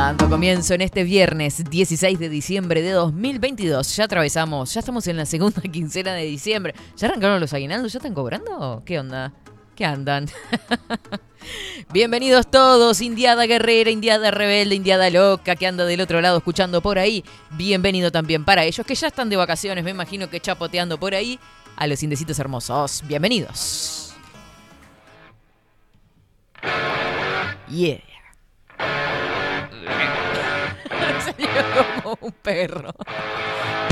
Dando comienzo en este viernes 16 de diciembre de 2022. Ya atravesamos, ya estamos en la segunda quincena de diciembre. ¿Ya arrancaron los aguinaldos? ¿Ya están cobrando? ¿Qué onda? ¿Qué andan? Bienvenidos todos, Indiada Guerrera, Indiada Rebelde, Indiada Loca, que anda del otro lado escuchando por ahí. Bienvenido también para ellos que ya están de vacaciones, me imagino que chapoteando por ahí. A los indecitos hermosos, bienvenidos. Yeah. Como un perro.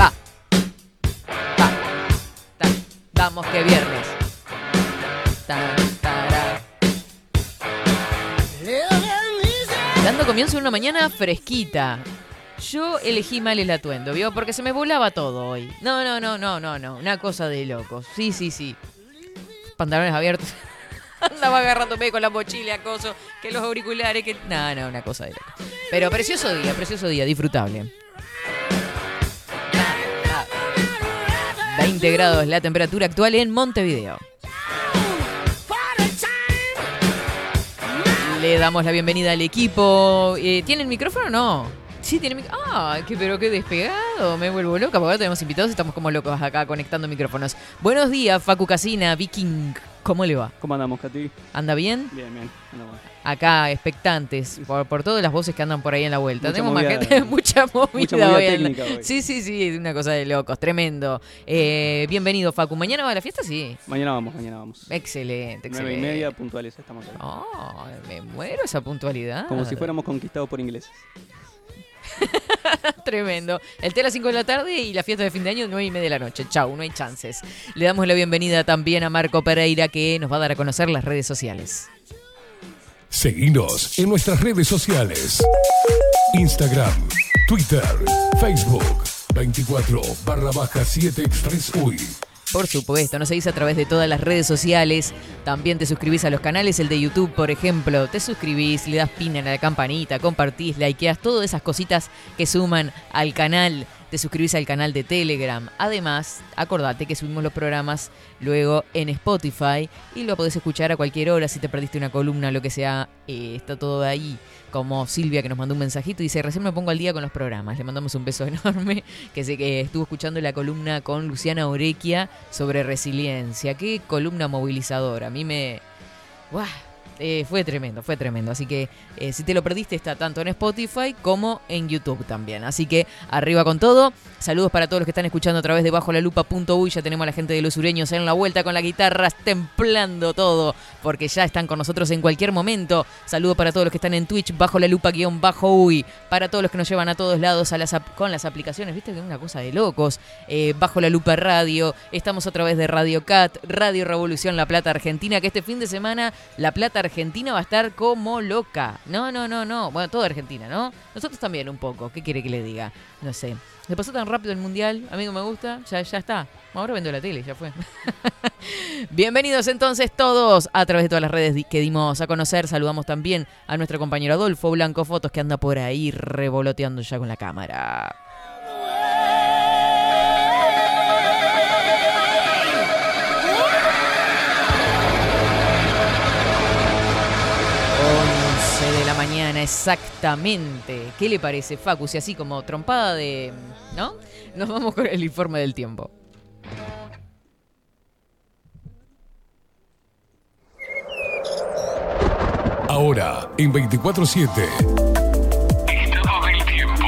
Va. Va. Vamos que viernes. Dando comienzo una mañana fresquita. Yo elegí mal el atuendo, ¿vio? Porque se me volaba todo hoy. No, no, no, no, no, no. Una cosa de locos. Sí, sí, sí. Pantalones abiertos. Andaba agarrándome con la mochila, acoso, que los auriculares, que. No, no, una cosa de locos. Pero precioso día, precioso día, disfrutable. 20 grados la temperatura actual en Montevideo. Le damos la bienvenida al equipo. Eh, ¿Tienen micrófono o no? Sí, tiene micrófono. Ah, qué, pero qué despegado. Me vuelvo loca porque ahora tenemos invitados y estamos como locos acá conectando micrófonos. Buenos días, Facu Casina, Viking. ¿Cómo le va? ¿Cómo andamos, Katy? ¿Anda bien? Bien, bien. andamos. Acá, expectantes, por, por todas las voces que andan por ahí en la vuelta. Mucha Tenemos movida- más gente, mucha movida, mucha movida hoy en la- técnica hoy. Sí, sí, sí, una cosa de locos, tremendo. Eh, bienvenido, Facu. ¿Mañana va a la fiesta? Sí. Mañana vamos, mañana vamos. Excelente, Nueve excelente. y media, puntuales, estamos acá. Oh, me muero esa puntualidad. Como si fuéramos conquistados por ingleses. Tremendo. El té a las 5 de la tarde y la fiesta de fin de año 9 y media de la noche. Chau, no hay chances. Le damos la bienvenida también a Marco Pereira que nos va a dar a conocer las redes sociales. Seguinos en nuestras redes sociales. Instagram, Twitter, Facebook, 24 barra baja 7 Express UI. Por supuesto, nos seguís a través de todas las redes sociales. También te suscribís a los canales, el de YouTube, por ejemplo. Te suscribís, le das pin a la campanita, compartís, likeás, todas esas cositas que suman al canal. Te suscribís al canal de Telegram. Además, acordate que subimos los programas luego en Spotify y lo podés escuchar a cualquier hora si te perdiste una columna, lo que sea. eh, está todo ahí. Como Silvia que nos mandó un mensajito y dice, recién me pongo al día con los programas. Le mandamos un beso enorme que sé que estuvo escuchando la columna con Luciana Orequia sobre resiliencia. Qué columna movilizadora. A mí me... ¡Buah! Eh, fue tremendo, fue tremendo. Así que eh, si te lo perdiste está tanto en Spotify como en YouTube también. Así que arriba con todo. Saludos para todos los que están escuchando a través de bajo la lupa.uy. Ya tenemos a la gente de los sureños en la vuelta con la guitarra templando todo. Porque ya están con nosotros en cualquier momento. Saludos para todos los que están en Twitch bajo la lupa guion bajo uy. Para todos los que nos llevan a todos lados con las aplicaciones. Viste que es una cosa de locos. Eh, bajo la lupa radio. Estamos a través de Radio Cat, Radio Revolución La Plata Argentina. Que este fin de semana La Plata Argentina va a estar como loca. No, no, no, no. Bueno, toda Argentina, ¿no? Nosotros también un poco. ¿Qué quiere que le diga? No sé. Se pasó tan rápido el mundial. Amigo, me gusta. Ya, ya está. Ahora vendo la tele, ya fue. Bienvenidos entonces todos a través de todas las redes que dimos a conocer. Saludamos también a nuestro compañero Adolfo Blanco Fotos que anda por ahí revoloteando ya con la cámara. Mañana exactamente. ¿Qué le parece, Facu? Si así como trompada de... ¿No? Nos vamos con el informe del tiempo. Ahora, en 24-7. Estado del tiempo.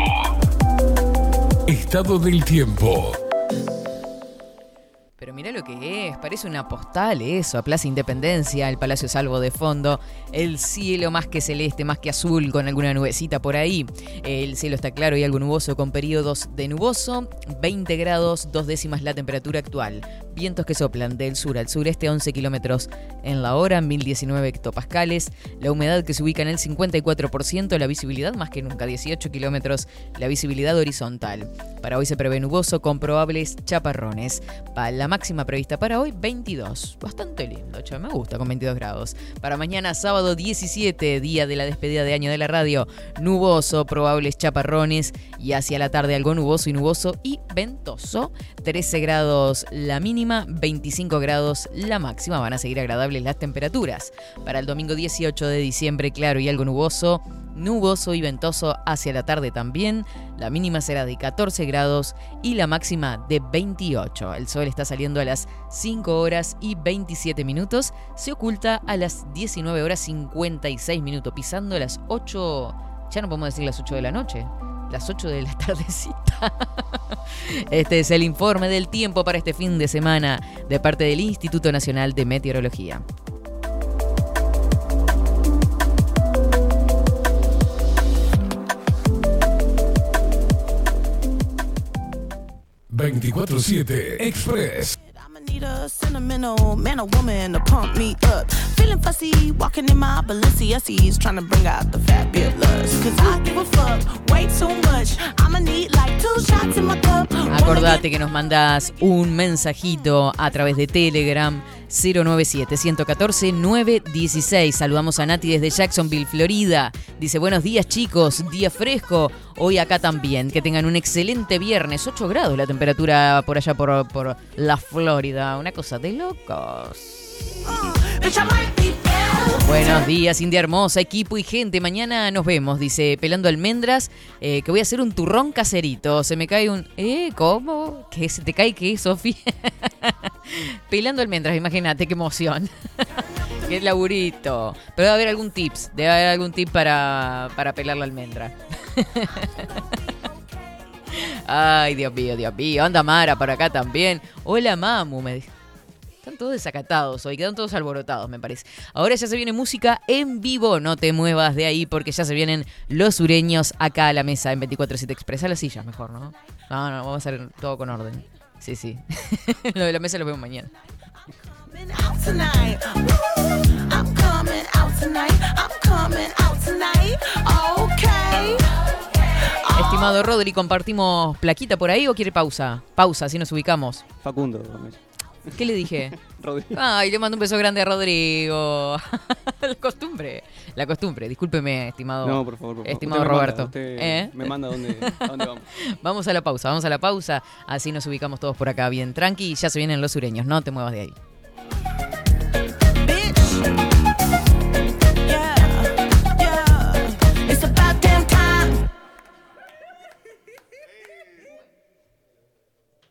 Estado del tiempo. Pero mira lo que es, Parece una postal eso, a Plaza Independencia, el Palacio Salvo de fondo, el cielo más que celeste, más que azul, con alguna nubecita por ahí. El cielo está claro y algo nuboso con periodos de nuboso, 20 grados, dos décimas la temperatura actual. Vientos que soplan del sur al sureste, 11 kilómetros en la hora, 1019 hectopascales. La humedad que se ubica en el 54%, la visibilidad más que nunca, 18 kilómetros, la visibilidad horizontal. Para hoy se prevé nuboso con probables chaparrones. La máxima prevista para hoy 22. Bastante lindo, che, me gusta con 22 grados. Para mañana, sábado 17, día de la despedida de año de la radio, nuboso, probables chaparrones y hacia la tarde algo nuboso y nuboso y ventoso. 13 grados la mínima, 25 grados la máxima. Van a seguir agradables las temperaturas. Para el domingo 18 de diciembre, claro y algo nuboso nuboso y ventoso hacia la tarde también. La mínima será de 14 grados y la máxima de 28. El sol está saliendo a las 5 horas y 27 minutos. Se oculta a las 19 horas 56 minutos, pisando las 8, ya no podemos decir las 8 de la noche. Las 8 de la tardecita. Este es el informe del tiempo para este fin de semana de parte del Instituto Nacional de Meteorología. 24-7 Express. need a sentimental man or woman to pump me up. Feeling fussy, walking in my Balenciennes, trying to bring out the fabulous. Cause I give a fuck way too much. I'ma need like two shots in my cup. Acordate que nos mandas un mensajito a través de Telegram 097-114-916. Saludamos a Nati desde Jacksonville, Florida. Dice, buenos días chicos, día fresco. Hoy acá también. Que tengan un excelente viernes. 8 grados la temperatura por allá por, por la Florida. Una cosa de locos. Buenos días, India Hermosa, equipo y gente. Mañana nos vemos, dice Pelando Almendras, eh, que voy a hacer un turrón caserito. Se me cae un... ¿Eh? ¿Cómo? ¿Qué? ¿Se te cae qué, Sofi? Pelando almendras, imagínate, qué emoción. qué laburito. Pero debe haber algún tips, debe haber algún tip para, para pelar la almendra. Ay, Dios mío, Dios mío. Anda Mara por acá también. Hola, Mamu, me dice. Están todos desacatados hoy, quedan todos alborotados, me parece. Ahora ya se viene música en vivo, no te muevas de ahí porque ya se vienen los sureños acá a la mesa en 24-7 Express. A las sillas mejor, ¿no? No, no, vamos a hacer todo con orden. Sí, sí. lo de la mesa lo vemos mañana. Estimado Rodri, ¿compartimos plaquita por ahí o quiere pausa? Pausa, así nos ubicamos. Facundo. ¿Qué le dije? Ay, le mando un beso grande a Rodrigo. la costumbre. La costumbre. Discúlpeme, estimado. No, por favor. Estimado Roberto. ¿Eh? Me manda a dónde, vamos. vamos a la pausa, vamos a la pausa. Así nos ubicamos todos por acá bien tranqui. Y ya se vienen los sureños. No te muevas de ahí.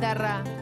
Guitarra.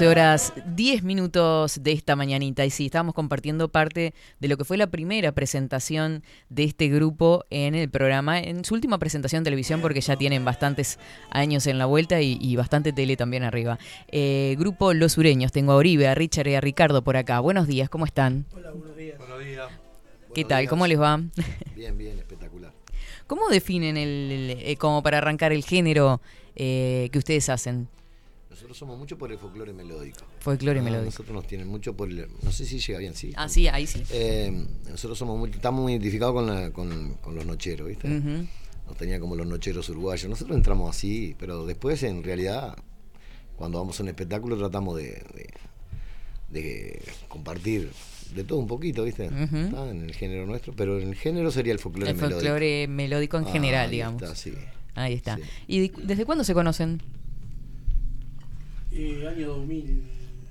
11 horas 10 minutos de esta mañanita. Y sí, estábamos compartiendo parte de lo que fue la primera presentación de este grupo en el programa, en su última presentación en televisión, porque ya tienen bastantes años en la vuelta y, y bastante tele también arriba. Eh, grupo Los Sureños, tengo a Oribe, a Richard y a Ricardo por acá. Buenos días, ¿cómo están? Hola, buenos días. Buenos días. ¿Qué tal? ¿Cómo les va? Bien, bien, espectacular. ¿Cómo definen el, el- eh, como para arrancar el género eh, que ustedes hacen? Nosotros somos mucho por el folclore melódico. Folclore Ah, melódico. Nosotros nos tienen mucho por el. No sé si llega bien, sí. Ah, sí, ahí sí. Eh, nosotros somos muy, estamos muy identificados con, la- con, con los nocheros, ¿viste? Ujú. Nos tenía como los nocheros uruguayos. Nosotros entramos así, pero después, en realidad, cuando vamos a un espectáculo, tratamos de, de, de compartir de todo un poquito, ¿viste? Está en el género nuestro, pero en el género sería el folclore El melódico. folclore melódico en Ah, general, ahí digamos. está, sí. Ahí está. Sí. ¿Y de- desde cuándo se conocen? Eh, año 2000.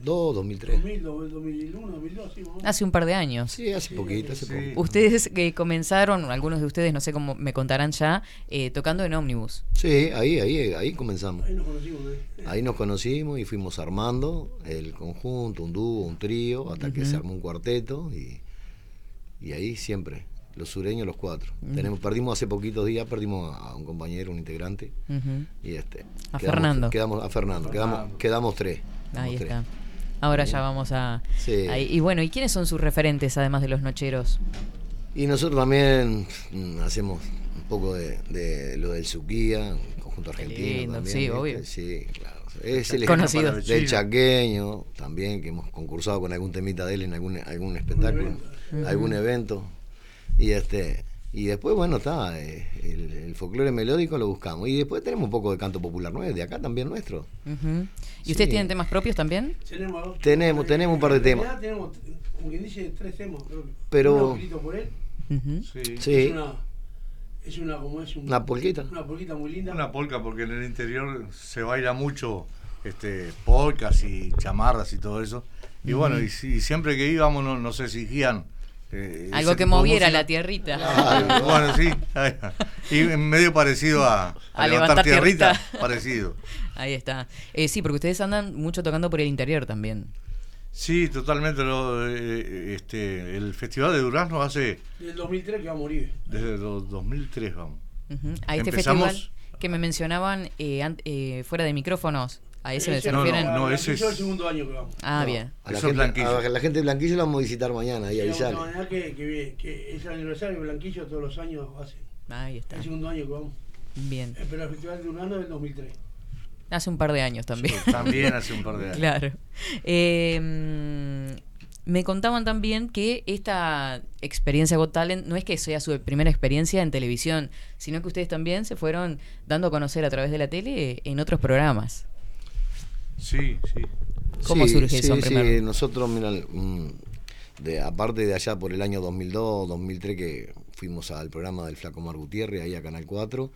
2, 2003. 2000, 2001, 2002, sí, más o menos. Hace un par de años. Sí, hace poquito, hace poquito. Ustedes que comenzaron, algunos de ustedes, no sé cómo me contarán ya, eh, tocando en ómnibus. Sí, ahí, ahí, ahí comenzamos. Ahí nos conocimos. ¿eh? Ahí nos conocimos y fuimos armando el conjunto, un dúo, un trío, hasta que se armó un cuarteto y, y ahí siempre, los sureños los cuatro. Tenemos, perdimos hace poquitos días, perdimos a un compañero, un integrante, y este. A quedamos- Fernando. Quedamos, a Fernando, quedamos, quedamos tres. Ahí quedamos tres. está. Ahora ya vamos a... Sí. Y bueno, ¿y quiénes son sus referentes además de los nocheros? Y nosotros también mm, hacemos un poco de, de lo del Suquía, un conjunto argentino. lindo, también, sí, ¿viste? obvio. Sí, claro. Es el Conocido. del chaqueño, también, que hemos concursado con algún temita de él en algún, algún espectáculo, Ujú. algún evento. Y este y después, bueno, está, eh, el, el folclore melódico lo buscamos. Y después tenemos un poco de canto popular nuevo, de acá también nuestro. ¿Y Sí. ustedes tienen temas propios también? Tenemos, dos Tenemos- tenemos un par de temas. Tenemos, como quien dice, tres temas, creo. Pero- Uno escrito por él. Ujú. Sí. Es una, es una, como es un- Una polquita. Una polquita muy linda. Una polka porque en el interior se baila mucho este polcas y chamarras y todo eso. Y bueno, y, si- y siempre que íbamos no- nos exigían eh, Algo que moviera música. la tierrita. Ah, bueno, sí. Y medio parecido a, a A levantar, levantar tierrita, tierrita. parecido. Ahí está. Eh, sí, porque ustedes andan mucho tocando por el interior también. Sí, totalmente. Lo, eh, este, el Festival de Durazno hace Del 2003 que va a morir. desde los 2003, vamos. Ujú. A este Empezamos- festival que me mencionaban eh, an- eh, fuera de micrófonos. ¿A ese Ese se refieren? no, no, ese es- el segundo año que vamos. Ah, No, bien. A la, gente, Blanquillo. a la gente de Blanquillo la vamos a visitar mañana, ahí Sí, avisale. vamos a mañana que, que, que es el aniversario de Blanquillo todos los años hace. Ahí está. El segundo año que vamos. Bien. Eh, Pero el Festival de Urano es del 2003. Hace un par de años también. Sí, también hace un par de años. claro. Eh, me contaban también que esta experiencia Got Talent no es que sea su primera experiencia en televisión, sino que ustedes también se fueron dando a conocer a través de la tele en otros programas. Sí, sí. ¿Cómo Sí, surge eso en sí, primer sí, nosotros, mira, de, aparte de allá por el año 2002, 2003, que fuimos al programa del Flaco Mar Gutiérrez, ahí a Canal 4,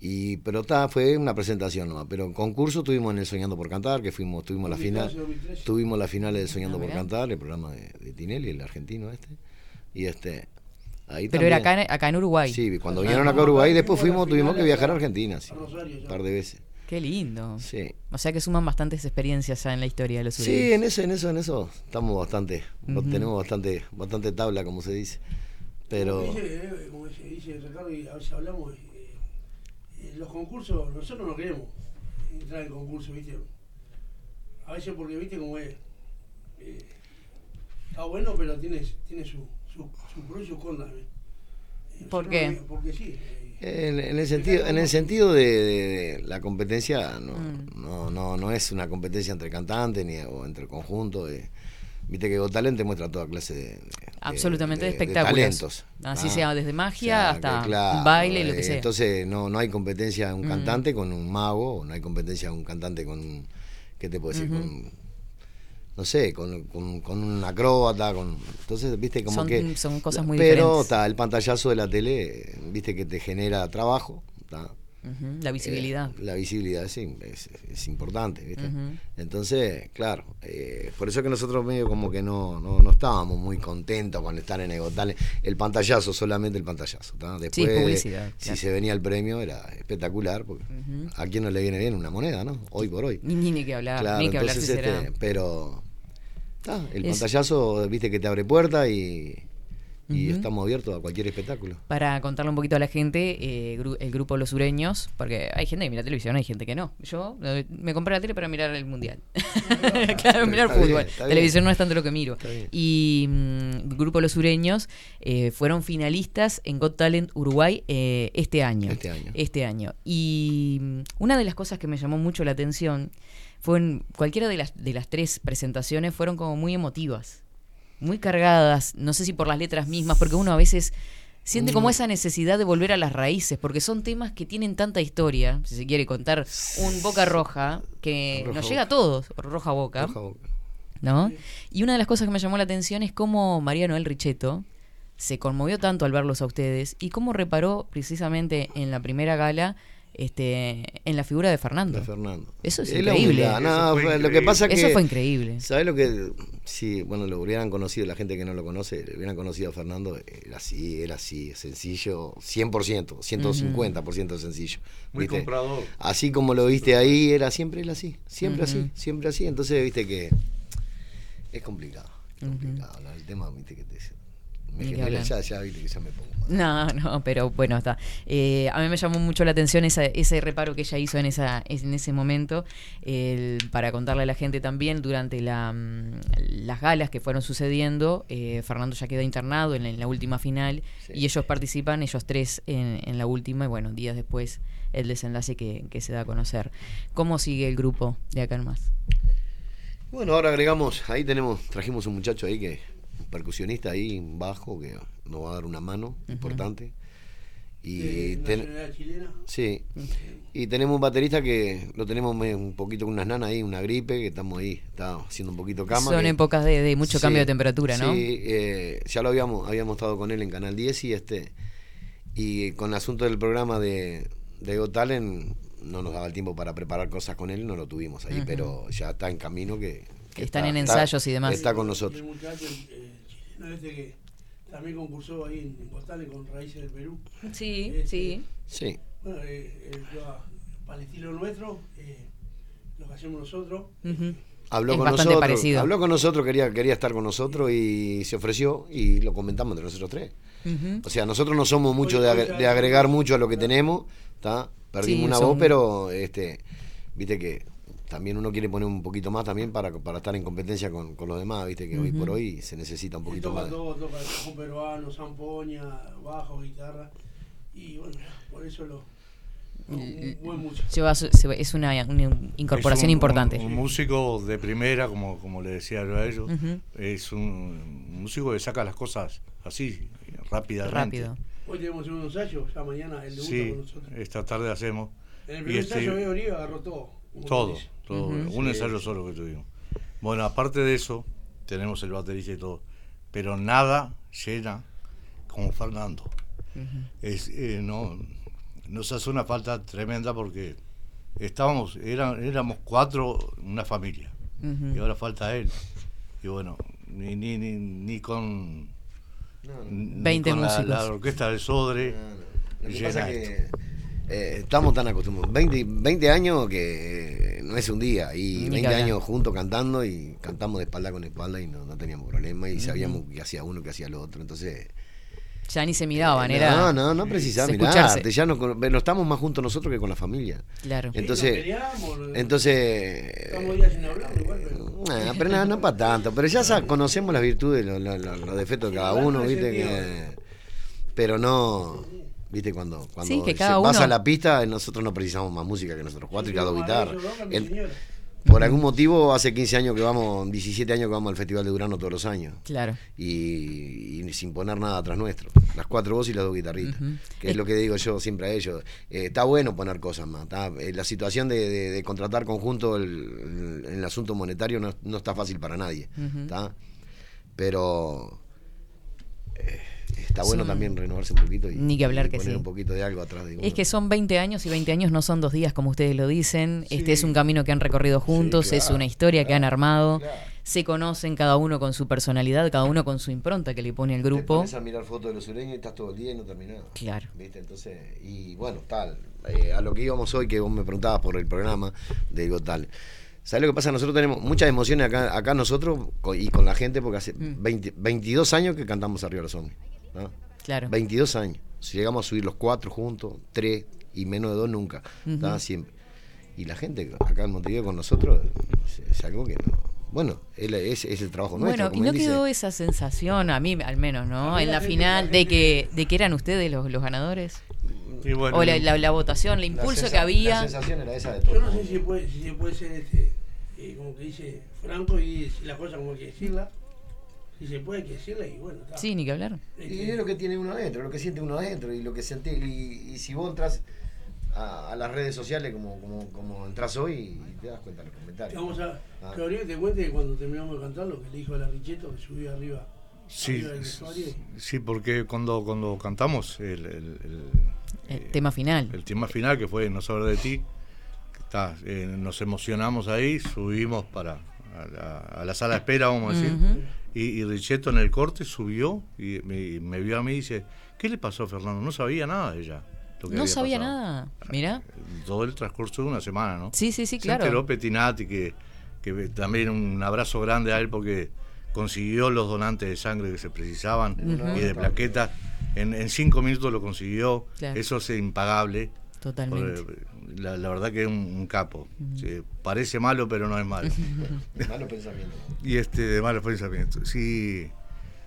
y, pero está, fue una presentación nomás, pero en concurso tuvimos en el Soñando por Cantar, que fuimos, tuvimos la 2012, final, 2013. tuvimos la final del Soñando Ah, por. Cantar, el programa de, de Tinelli, el argentino este, y este, ahí Pero era acá, en- acá en Uruguay. Sí, cuando Ah. vinieron acá a Uruguay, después Fuimos tuvimos que viajar a Argentina, sí, un par de veces. Qué lindo. Sí. O sea que suman bastantes experiencias ya en la historia de los Sí, sureños. en eso, en eso, en eso estamos bastante, tenemos bastante, bastante tabla, como se dice. Pero Como dice, eh, como dice, dice Ricardo, y a veces hablamos, eh, eh, los concursos, nosotros no queremos entrar en concursos, ¿viste? A veces porque, ¿viste? Como es. eh, está bueno, pero tiene, tiene su, su, su pro y su contra. ¿eh? ¿Por qué? no- Porque sí. eh, en, en el sentido, en el sentido de, de- de la competencia, no, Mm. no, no, no es una competencia entre cantantes ni o entre conjuntos. de- Viste que Got Talent te muestra toda clase de, de- Absolutamente de, de- de espectáculos. talentos. Así ¿ah? sea desde O magia sea, hasta claro, baile, lo que eh, sea. Entonces no, no hay competencia de un Mm. cantante con un mago, o no hay competencia de un cantante con un, ¿qué te puedo decir? Con, no sé, con, con, con un acróbata, con, entonces, viste, como Son- que... son cosas muy Pero diferentes. está, el pantallazo de la tele, viste que te genera trabajo, ¿tá? Ujú, La visibilidad. Eh, la visibilidad sí, es, es importante, ¿viste? Ujú. Entonces, claro, eh, por eso que nosotros medio como que no, no, no estábamos muy contentos con estar en Egotales. El pantallazo, solamente el pantallazo. ¿tá? Después, publicidad, si se venía el premio, era espectacular, porque Ujú. a quién no le viene bien una moneda, ¿no? Hoy por hoy. Ni, ni, que hablar, Claro, ni que hablar si entonces, este, pero el Es- pantallazo, viste que te abre puerta y, estamos abiertos a cualquier espectáculo. Para contarle un poquito a la gente, eh, gru- el grupo Los Sureños, porque hay gente que mira televisión, hay gente que no. Yo eh, me compré la tele para mirar el mundial. claro, mirar bien, fútbol. bien. televisión no es tanto lo que miro. Y mm, grupo Los Sureños eh, fueron finalistas en Got Talent Uruguay eh, este año. Este año. Este año. Y mm, una de las cosas que me llamó mucho la atención fue en cualquiera de las, de las tres presentaciones fueron como muy emotivas muy cargadas, no sé si por las letras mismas, porque uno a veces siente como Mm. esa necesidad de volver a las raíces, porque son temas que tienen tanta historia, si se quiere contar, un Boca Roja que Roja nos Boca. llega a todos, Roja Boca, Roja Boca. ¿no? Y una de las cosas que me llamó la atención es cómo María Noel Richetto se conmovió tanto al verlos a ustedes y cómo reparó precisamente en la primera gala este en la figura de Fernando. De Fernando. Eso es la increíble. humildad, no, Eso fue lo que increíble. pasa que Eso fue increíble. ¿Sabes lo que si bueno, lo hubieran conocido la gente que no lo conoce, lo hubieran conocido a Fernando, era así, era así, sencillo, 100%, 150% sencillo. Muy ¿viste? comprador. Así como lo viste ahí, era siempre él así, siempre así, siempre así, entonces viste que es complicado, es complicado, ¿no? el tema viste que te me ya, ya ya me pongo. No, no, pero bueno, está. Eh, a mí me llamó mucho la atención esa- ese reparo que ella hizo en, esa, en ese momento, para contarle a la gente también, durante la, mm, las galas que fueron sucediendo, eh, Fernando ya queda internado en, la- en la última final Sí. y ellos participan, ellos tres, en, en la última y bueno, días después el desenlace que, que se da a conocer. ¿Cómo sigue el grupo de acá en más? Bueno, ahora agregamos, ahí tenemos, trajimos un muchacho ahí que, percusionista ahí, bajo, que nos va a dar una mano importante. Y ten- chilena. sí, y tenemos un baterista que lo tenemos un poquito con unas nanas ahí, una gripe, que estamos ahí, está haciendo un poquito cama. Son que- épocas de, de mucho Sí, cambio de temperatura, ¿no? Sí, eh, ya lo habíamos, habíamos estado con él en Canal 10 y este y con el asunto del programa de, de Talent no nos daba el tiempo para preparar cosas con él, no lo tuvimos ahí, pero ya está en camino que, que Están está- en está- ensayos y demás. Está con nosotros. el muchacho el, este que también concursó ahí en, en Costales con Raíces del Perú. Sí, Este, sí. Sí. Bueno, eh, eh, para el estilo nuestro, eh, lo que hacemos nosotros. Ujú. Habló Es con nosotros, parecido. habló con nosotros, quería, quería estar con nosotros y se ofreció y lo comentamos entre nosotros tres. O sea, nosotros no somos mucho de, oye, agre- de agregar mucho a lo que tenemos, ¿está? Perdimos Sí, una son- voz, pero este, viste que también uno quiere poner un poquito más también para, para estar en competencia con, con los demás, viste que hoy Ujú. por hoy se necesita un poquito toca más. todo, toca el cajón peruano, zampoña, bajo, guitarra. Y bueno, por eso lo. Un, un buen se- es una, una incorporación Es un- importante. Un, un músico de primera, como, como le decía yo a ellos. Ujú. Es un músico que saca las cosas así, rápidamente. Rápido. Hoy tenemos un ensayo, ya mañana el debut Sí, con nosotros. esta tarde hacemos. En el y primer este- ensayo veo Oribe agarró todo. Todo, todo. Un Sí. ensayo solo que tuvimos. Bueno, aparte de eso, tenemos el baterista y todo. Pero nada llena como Fernando. Es, eh, no, nos hace una falta tremenda porque estábamos, eran, éramos cuatro, una familia. Y ahora falta él. Y bueno, ni, ni, ni, ni con, ni 20 con la, músicos. la orquesta del Sodre. Lo que llena pasa esto. que eh, estamos tan acostumbrados. 20, 20 años que eh, no es un día. Y Ni 20 que hablar. años juntos cantando y cantamos de espalda con espalda y no, no teníamos problema y sabíamos que hacía uno, que hacía lo otro. Entonces. Ya ni se miraban, eh, era. no, no, no precisaba mirarte. Ya no, estamos más juntos nosotros que con la familia. Claro. Sí, Entonces, nos- entonces. Estamos días sin hablar, igual, pero. Nah, pero no, no para tanto, pero ya sa- conocemos las virtudes, los, los- los- defectos de cada uno, viste que pero no, viste cuando cuando Sí, que se cada pasa uno- la pista, nosotros no precisamos más música que nosotros cuatro y las dos guitarras. por algún motivo hace 15 años que vamos, 17 años que vamos al Festival de Durano todos los años. Claro. Y, y sin poner nada atrás nuestro. Las cuatro voces y las dos guitarritas. Que es lo que digo yo siempre a ellos. Eh, está bueno poner cosas más. está- eh, la situación de, de- de contratar conjunto el, el- en el asunto monetario no, no está fácil para nadie. ¿tá? Pero eh, está bueno Son- también renovarse un poquito y, Ni que hablar y que poner sí. un poquito de algo atrás. de Es que son 20 años y 20 años no son dos días como ustedes lo dicen. Este es un camino que han recorrido juntos, es una historia que han armado. Se conocen cada uno con su personalidad, cada uno con su impronta que le pone al Te grupo. pones a mirar fotos de los sureños y estás todo el día y no terminás. Claro. ¿Viste? Entonces, y bueno, tal. eh, a lo que íbamos hoy, que vos me preguntabas por el programa, digo tal. ¿Sabes lo que pasa? Nosotros tenemos muchas emociones acá, acá nosotros y con la gente, porque hace 20 22 años que cantamos arriba de los zombies. ¿No? Claro. 22 años. Si llegamos a subir los cuatro juntos, tres y menos de dos nunca. ¿tá? Siempre. Y la gente acá en Montevideo con nosotros es, es algo que no. Bueno, es, la- el trabajo nuestro. Bueno, y no dice. quedó esa sensación, a mí al menos, ¿no? En la la gente- final, la de que de que eran ustedes los, los ganadores. Y bueno, o la, la- la votación, el impulso que había. sensación era esa de todo. Yo no sé si se puede, si se puede ser este, eh, como que dice Franco y decir las cosas como hay que decirlas. Si se puede que decirlas y bueno, está. Sí, ni que hablar. Y es lo que tiene uno adentro, lo que siente uno adentro y lo que sentí. Y, y si vos entras a, a las redes sociales como, como, como entras hoy y te das cuenta de los comentarios. Vamos a. Ah. Que ahorita te cuente que cuando terminamos de cantar lo que le dijo a la Richeto que subió arriba. Sí, arriba del vestuario. sí, porque cuando, cuando cantamos el, el- el- El tema final. el tema final, que fue No saber de ti, que está, eh, nos emocionamos ahí, subimos para a la, a la sala de espera, vamos a decir, y, y Richetto en el corte subió y me, me vio a mí y dice, ¿qué le pasó a Fernando? No sabía nada de ella. lo que No había sabía pasado". nada. Mira. Todo el transcurso de una semana, ¿no? Sí, sí, sí, claro. Se enteró Petinati, que, que también un abrazo grande a él porque consiguió los donantes de sangre que se precisaban y de plaquetas. En, en cinco minutos lo consiguió. Claro. Eso es impagable. Totalmente. Porque La, la verdad que es un, un capo. Sí, parece malo, pero no es malo. Malo pensamiento. y este, de malos pensamientos. Sí.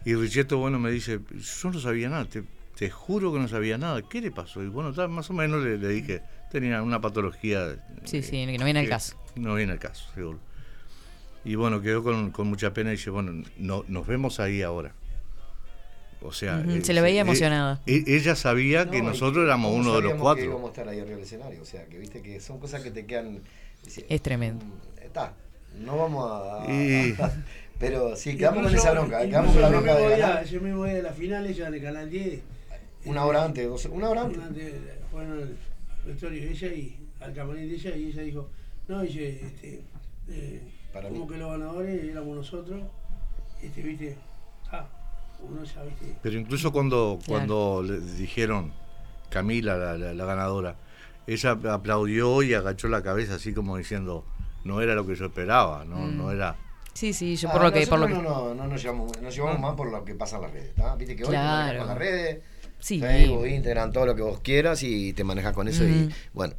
Y Richetto, bueno, me dice, yo no sabía nada, te, te juro que no sabía nada. ¿Qué le pasó? Y bueno, más o menos le, le dije, tenía una patología. Sí, sí, que no viene al caso. No viene al caso, seguro. Y bueno, quedó con, con mucha pena y dice, bueno, no, nos vemos ahí ahora. O sea, Ujú, eh, se la veía eh, emocionada. eh, ella sabía que No, y nosotros éramos ¿cómo uno de los cuatro. Que íbamos a estar ahí arriba del escenario. O sea, que viste que son cosas que te quedan. Es tremendo. Está. No vamos a. Y- pero sí, quedamos con Incluso- esa bronca. Quedamos con la bronca de ganar. Ese mismo día de la final, ella en el canal 10. Una hora antes, dos- una hora antes. Una antes, fueron al vestuario de ella y al camarín de ella y ella dijo, no, dice, este, eh, Para como mí. que los ganadores éramos nosotros, este, viste, uno ya, viste, Pero incluso cuando, Claro. cuando le dijeron Camila, la, la- la ganadora, ella aplaudió y agachó la cabeza así como diciendo, no era lo que yo esperaba, no, Mm. no era... Sí, sí, yo Ah, por lo que. Por lo que... no, no, no nos llevamos, nos llevamos más por lo que pasa en las redes. ¿tá? Viste que hoy te Claro. manejas con las redes, Sí. Facebook, Instagram, todo lo que vos quieras y te manejas con eso. Y bueno,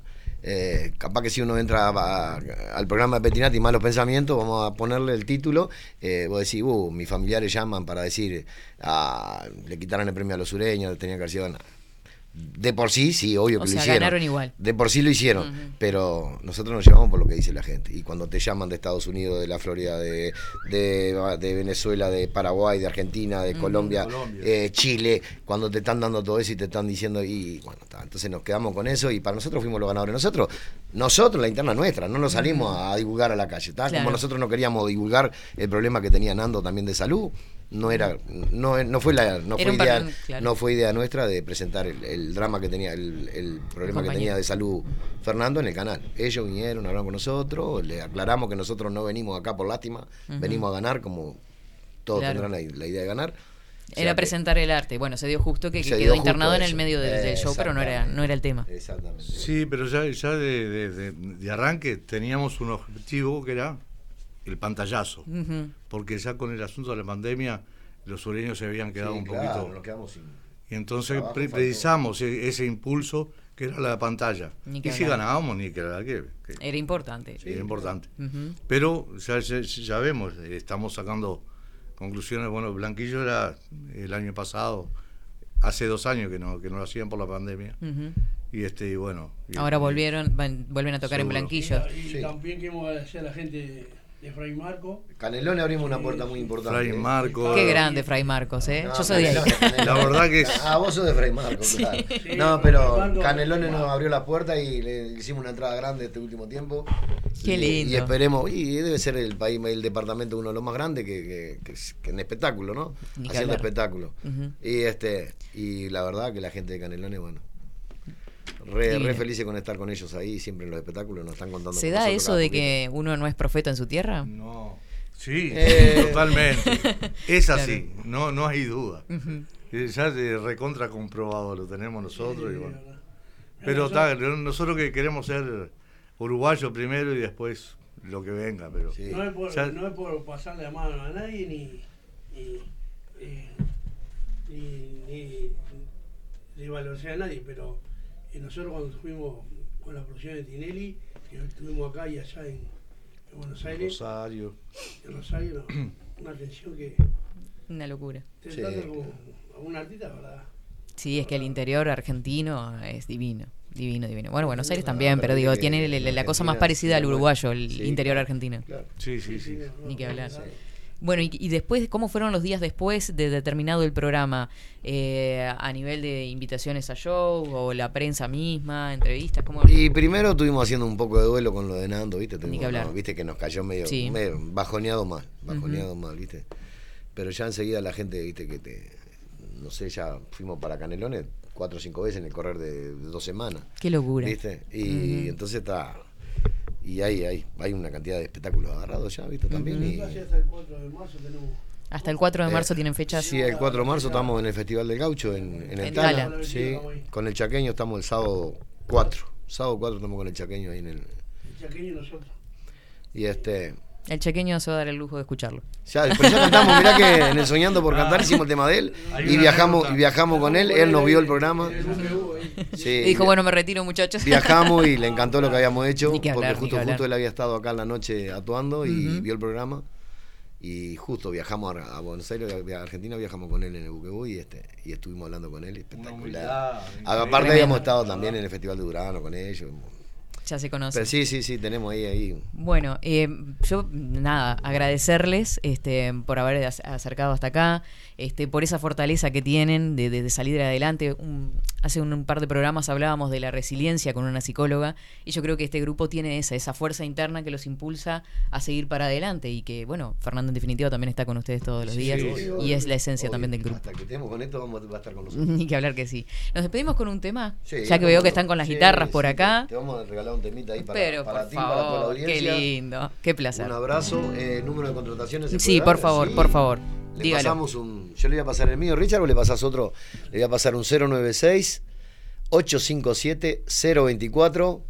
eh, capaz que si uno entra a- al programa de Petinati Malos Pensamientos, vamos a ponerle el título. eh, vos decís, uh, mis familiares llaman para decir, ah, le quitaron el premio a los sureños, tenía que haber sido. De por sí, sí, obvio O que sea, lo hicieron. ganaron igual. De por sí lo hicieron, pero nosotros nos llevamos por lo que dice la gente. Y cuando te llaman de Estados Unidos, de la Florida, de, de, de Venezuela, de Paraguay, de Argentina, de. Colombia, Colombia. eh, Chile, cuando te están dando todo eso y te están diciendo, y bueno, está, entonces nos quedamos con eso y para nosotros fuimos los ganadores. Nosotros, nosotros, la interna nuestra, no nos salimos a divulgar a la calle. Claro. Como nosotros no queríamos divulgar el problema que tenía Nando también de salud, no era, no, no fue la, no fue idea, claro. no fue idea nuestra de presentar el, el drama que tenía, el, el problema que tenía de salud Fernando en el canal. Ellos vinieron, hablaron con nosotros, le aclaramos que nosotros no venimos acá por lástima, venimos a ganar como todos Claro. tendrán la, la idea de ganar. O sea Era presentar el arte. Bueno, se dio justo que, quedó justo internado en el medio del, del show, pero no era, no era el tema. Exactamente. Sí, pero ya, ya de- de arranque teníamos un objetivo que era el pantallazo, porque ya con el asunto de la pandemia los sureños se habían quedado Sí, un claro, poquito... nos quedamos sin. Y entonces Trabajo precisamos e- ese impulso que era la pantalla. Ni que y si ganábamos, ni que la que, que Era importante. era importante. Pero ya, ya, ya vemos, eh, estamos sacando conclusiones. Bueno, Blanquillo era el año pasado, hace dos años que no, que no lo hacían por la pandemia. Y este, y bueno. y- Ahora y- volvieron, van- vuelven a tocar en. Blanquillo. y también queremos agradecer a la gente de Fray Marco. Canelones abrimos una puerta muy importante. Fray Marco. Qué grande, Fray Marcos, ¿eh? No, Yo soy de ahí. La verdad que es- Ah, vos sos de Fray Marco, Sí. claro. Sí, No, pero Canelones nos abrió la puerta y le hicimos una entrada grande este último tiempo. Qué Y- lindo. Y, esperemos, y debe ser el país, el departamento uno de los más grandes que, que- que en espectáculo, ¿no? Haciendo espectáculo. Y este, y la verdad que la gente de Canelones, bueno, re, re felices con estar con ellos ahí, siempre en los espectáculos, nos están contando. ¿Se con da eso de que uno no es profeta en su tierra? No. Sí, Eh. totalmente. Es Claro. así, no, no hay duda. Eh, Ya recontra comprobado lo tenemos nosotros. y Sí, bueno. verdad. Pero Nosotros- está, nosotros que queremos ser uruguayos primero y después lo que venga. Pero Sí. No es, por, Ya- no es por pasarle la mano a nadie ni, ni, eh, ni, ni, ni a nadie, pero eh, nosotros cuando fuimos con la producción de Tinelli, que estuvimos acá y allá en, en Buenos Aires, Rosario. en Rosario, no, una atención que Una locura. te Sí. como a un artista, ¿verdad? Sí, es que el interior argentino es divino. Divino, divino. Bueno, Buenos Aires también, pero pero digo, que tiene la, cosa más Argentina, parecida al uruguayo, el sí, interior argentino. Claro. Sí, sí, sí. Ni que hablar. No, Bueno, y, y después, ¿cómo fueron los días después de determinado el programa? Eh, a nivel de invitaciones a show o la prensa misma, entrevistas, ¿cómo? Y primero estuvimos haciendo un poco de duelo con lo de Nando, ¿viste? Tuvimos- que hablar. no, Viste que nos cayó medio, Sí. medio bajoneado mal, bajoneado mal, ¿viste? Pero ya enseguida la gente, ¿viste? Que te, no sé, ya fuimos para Canelones cuatro o cinco veces en el correr de, de dos semanas, Qué locura. ¿viste? Y entonces está, y hay, hay, hay una cantidad de espectáculos agarrados ya, ¿viste? También. y- hasta el 4 de marzo tenemos Hasta el 4 de marzo Eh, tienen fechas. Sí, el 4 de marzo estamos en el Festival del Gaucho en, en el En Tala. Tala. Sí, con el Chaqueño estamos el sábado 4. Sábado 4 estamos con el Chaqueño ahí en el... el chaqueño y nosotros. Y este... El chequeño se va a dar el lujo de escucharlo. Ya, después ya cantamos, mirá que en el Soñando por Cantar hicimos el tema de él y viajamos, y viajamos con él, él nos vio el programa. Sí, Y dijo, bueno, me retiro, muchachos. Viajamos y le encantó lo que habíamos hecho, Ni que hablar, porque justo, justo él había estado acá en la noche actuando y vio el programa. Y justo viajamos a, a Buenos Aires, a Argentina, viajamos con él en el Buquebú y, este, y estuvimos hablando con él, espectacular. Aparte habíamos estado también en el Festival de Durano con ellos. Ya se conoce. Pero sí, sí, sí, tenemos ahí, ahí. Bueno, eh, yo nada, agradecerles este, por haber ac- acercado hasta acá, este, por esa fortaleza que tienen de, de- de salir adelante. Un- hace un, un par de programas hablábamos de la resiliencia con una psicóloga y yo creo que este grupo tiene esa, esa fuerza interna que los impulsa a seguir para adelante y que, bueno, Fernando en definitiva también está con ustedes todos los Sí, días y es la esencia obvio. también del grupo. Hasta que estemos con esto vamos, va a estar con nosotros. Ni que hablar que sí. Nos despedimos con un tema, Sí, ya que veo que están con las guitarras por acá. Te, vamos a regalar un temita ahí para, Pero para por ti, para toda la favor, qué audiencia. lindo, qué placer. Un abrazo. Eh, número de contrataciones. ¿se Sí, puede por favor, Sí. por favor. Le Dígalo. pasamos un. Yo le voy a pasar el mío, Richard, o le pasas otro. Le voy a pasar un 096 857 024.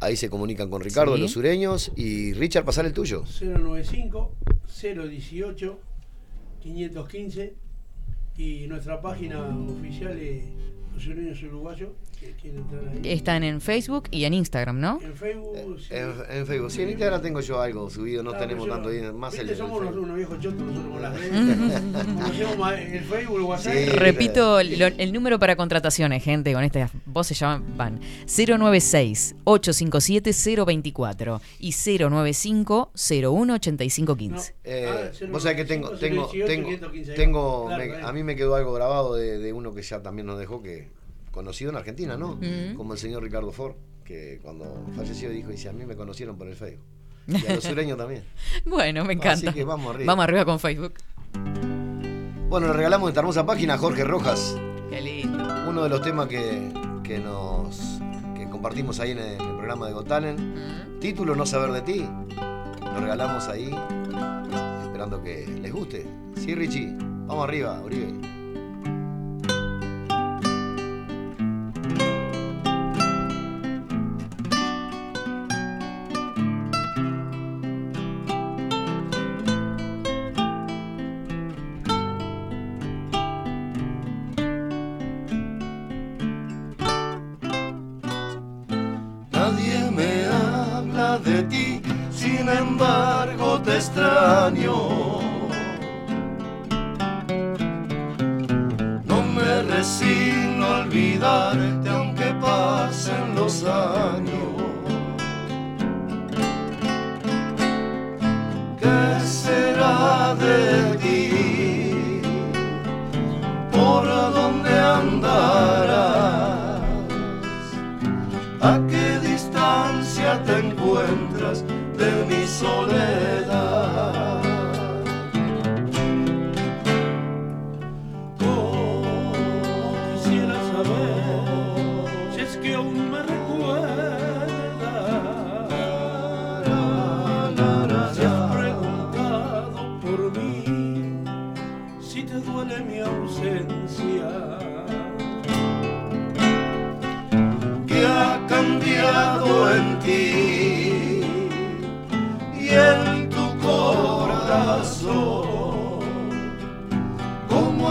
Ahí se comunican con Ricardo, Sí. los sureños. Y Richard, pasar el tuyo. 095 018 515 y nuestra página oficial es Los Sureños Uruguayos, Están en Facebook y en Instagram, ¿no? En Facebook, sí. En, en Facebook. Sí, en Instagram tengo yo algo subido, no Ah, tenemos tanto ahí. Más el, el somos Facebook. unos viejos chotos nosotros con las redes. El Facebook, el WhatsApp. Sí. Repito lo- el número para contrataciones, gente, con estas voces ya van 096-857-024 y 095-018515. Eh, Ah, vos sabés que tengo, 095, tengo, 018, tengo, 515, tengo claro, me- claro. a mí me quedó algo grabado de, de uno que ya también nos dejó, que conocido en Argentina, ¿no? Como el señor Ricardo Ford, que cuando falleció dijo, dice, a mí me conocieron por el Facebook. Y a los sureños también. Bueno, me encanta. Así que vamos arriba. Vamos arriba con Facebook. Bueno, le regalamos esta hermosa página a Jorge Rojas, Qué lindo. uno de los temas que, que nos que compartimos ahí en el, en el programa de Got Talent. Mm. Título No saber de ti. Lo regalamos ahí, esperando que les guste. Sí, Richie, vamos arriba, Uribe.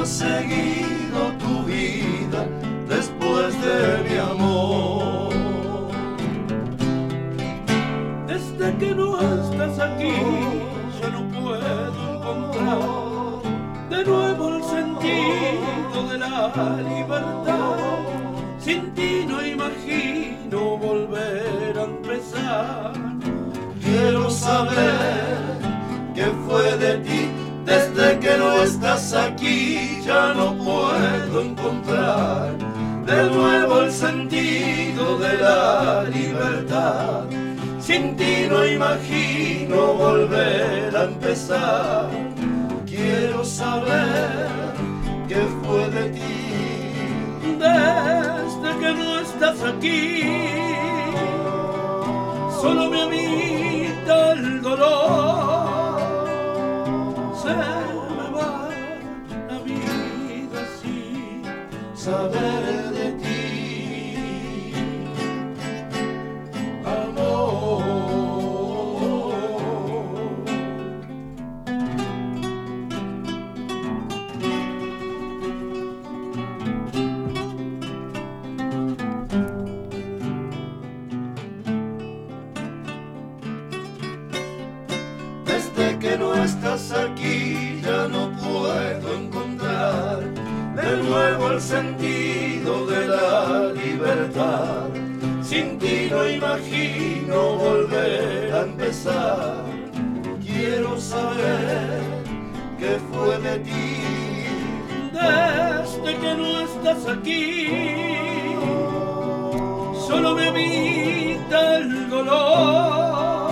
¿Cómo has seguido tu vida después de mi amor? Desde que no estás aquí, yo no puedo encontrar de nuevo el sentido de la libertad. Sin ti no imagino volver a empezar. Quiero saber desde que no estás aquí. Ya no puedo encontrar de nuevo el sentido de la libertad. Sin ti no imagino volver a empezar. Quiero saber qué fue de ti. Desde que no estás aquí, solo me habita el dolor. Se me va la vida saber nuevo el sentido de la libertad. Sin ti no imagino volver a empezar. Quiero saber qué fue de ti. Desde que no estás aquí, solo me habita el dolor.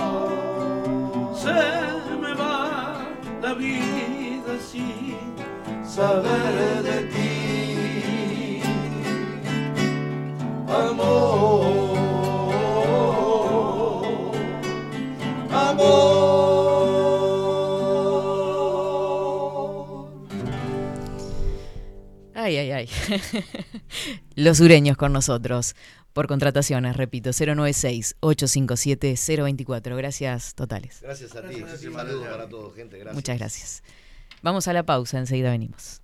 Se me va la vida sin saber de ti. Amor. Amor. Ay, ay, ay. Los sureños con nosotros. Por contrataciones, repito, 096-857-024. Gracias totales. Gracias a ti. Un saludo para todos, gente. Gracias. Muchas gracias. Vamos a la pausa, enseguida venimos.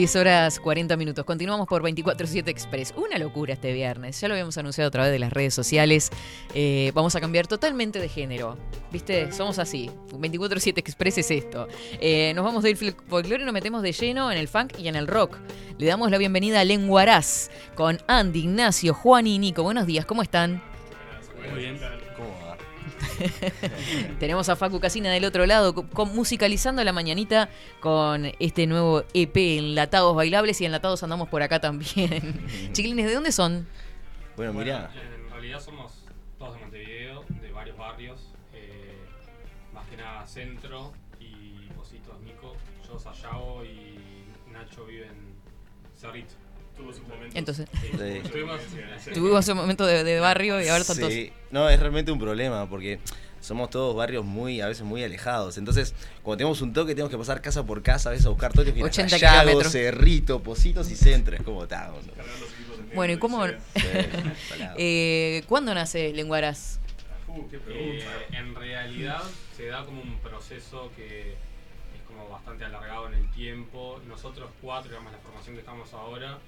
10 horas 40 minutos. Continuamos por 24-7 Express. Una locura este viernes. Ya lo habíamos anunciado a través de las redes sociales. Eh, vamos a cambiar totalmente de género. ¿Viste? Somos así. 24-7 Express es esto. Eh, nos vamos del folclore y nos metemos de lleno en el funk y en el rock. Le damos la bienvenida a Lenguaraz con Andy, Ignacio, Juan y Nico. Buenos días, ¿cómo están? Muy bien. Tenemos a Facu Casina del otro lado, con, musicalizando la mañanita con este nuevo EP, Enlatados Bailables y Enlatados andamos por acá también. Chiquilines, ¿de dónde son? Bueno, mira. En realidad somos todos de Montevideo, de varios barrios, eh, más que nada centro y Positos Nico. Yo, Sayago y Nacho viven Cerrito. Entonces, tuvimos, un momento de, barrio y ahora son sí. No, es realmente un problema porque somos todos barrios muy, a veces muy alejados. Entonces, cuando tenemos un toque, tenemos que pasar casa por casa, a veces a buscar toques. 80 kilómetros. Cerrito, Positos y Centro. Es como tal. Bueno, ¿y cómo? eh, ¿Cuándo nace Lenguaras? Eh, en realidad se da como un proceso que es como bastante alargado en el tiempo. Nosotros cuatro, digamos, la formación que estamos ahora,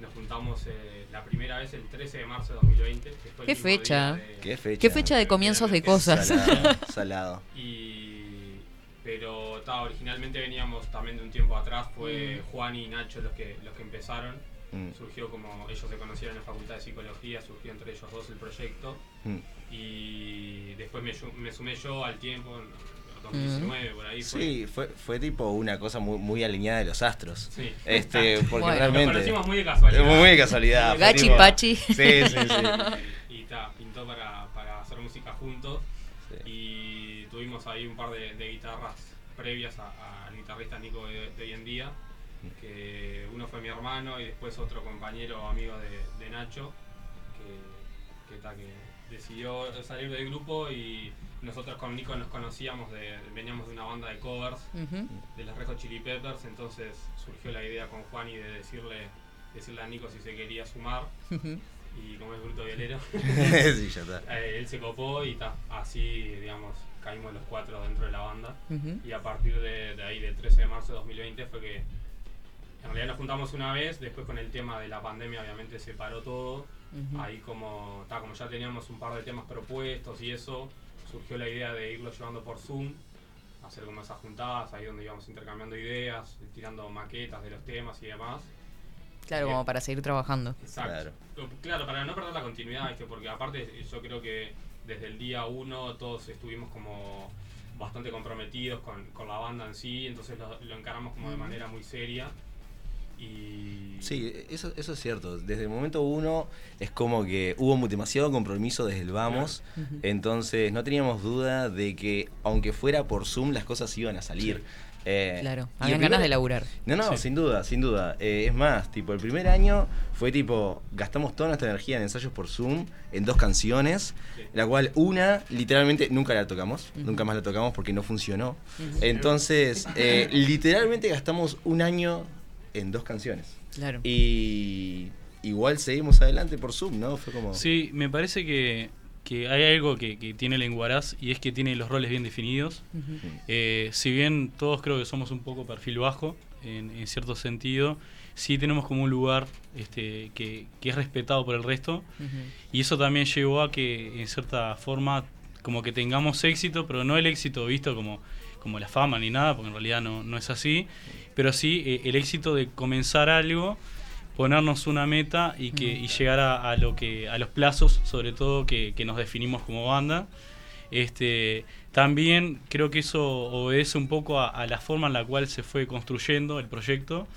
nos juntamos eh, la primera vez el 13 de marzo de 2020. ¿Qué fecha? ¿Qué fecha? ¿Qué fecha de comienzos de cosas? Salado. Y, pero ta, originalmente veníamos también de un tiempo atrás, fue mm. Juan y Nacho los que, los que empezaron. Mm. Surgió como ellos se conocieron en la Facultad de Psicología, surgió entre ellos dos el proyecto. Mm. Y después me, me, sumé yo al tiempo, 2019, por ahí fue. Sí, fue, fue tipo una cosa muy, muy alineada de los astros. Sí. Este, porque realmente. Nos conocimos muy de casualidad. Muy de casualidad. Gachi Pachi. Sí, sí, sí. y ta, pintó para, para hacer música juntos. Y tuvimos ahí un par de, de guitarras previas al guitarrista Nico de, hoy en día. Que uno fue mi hermano y después otro compañero amigo de, de Nacho. Que, que, ta, que decidió salir del grupo y nosotros con Nico nos conocíamos, de, veníamos de una banda de covers de los Rejo Chili Peppers, entonces surgió la idea con Juan y de decirle, decirle a Nico si se quería sumar. Y como es bruto violero, eh, él se copó y ta, así, digamos, caímos los cuatro dentro de la banda. Y a partir de, ahí, del 13 de marzo de 2020, fue que en realidad nos juntamos una vez, después con el tema de la pandemia obviamente se paró todo. Ahí como, ta, como ya teníamos un par de temas propuestos y eso, surgió la idea de irlo llevando por Zoom, hacer como esas juntadas, ahí donde íbamos intercambiando ideas, tirando maquetas de los temas y demás. Claro, como para seguir trabajando. Exacto. Claro. para no perder la continuidad, porque aparte yo creo que desde el día uno todos estuvimos como bastante comprometidos con, con la banda en sí, entonces lo, encaramos como de manera muy seria Sí, eso, eso es cierto. Desde el momento uno es como que hubo demasiado compromiso desde el vamos, entonces no teníamos duda de que aunque fuera por Zoom las cosas iban a salir. Eh, claro, habían ganas de laburar. No, no, sin duda, sin duda. Eh, es más, tipo, el primer año fue tipo, gastamos toda nuestra energía en ensayos por Zoom, en dos canciones, la cual una literalmente nunca la tocamos, nunca más la tocamos porque no funcionó. Entonces, eh, literalmente gastamos un año en dos canciones. Claro. Y igual seguimos adelante por Zoom, ¿no? Fue como... Sí, me parece que, hay algo que, tiene Lenguaraz y es que tiene los roles bien definidos. Eh, si bien todos creo que somos un poco perfil bajo, en, cierto sentido, sí tenemos como un lugar este, que, es respetado por el resto. Y eso también llevó a que, en cierta forma, como que tengamos éxito, pero no el éxito visto como, como la fama ni nada, porque en realidad no, no es así, pero sí eh, el éxito de comenzar algo, ponernos una meta y que y llegar a, lo que a los plazos, sobre todo que, nos definimos como banda. Este, también creo que eso obedece un poco a, la forma en la cual se fue construyendo el proyecto,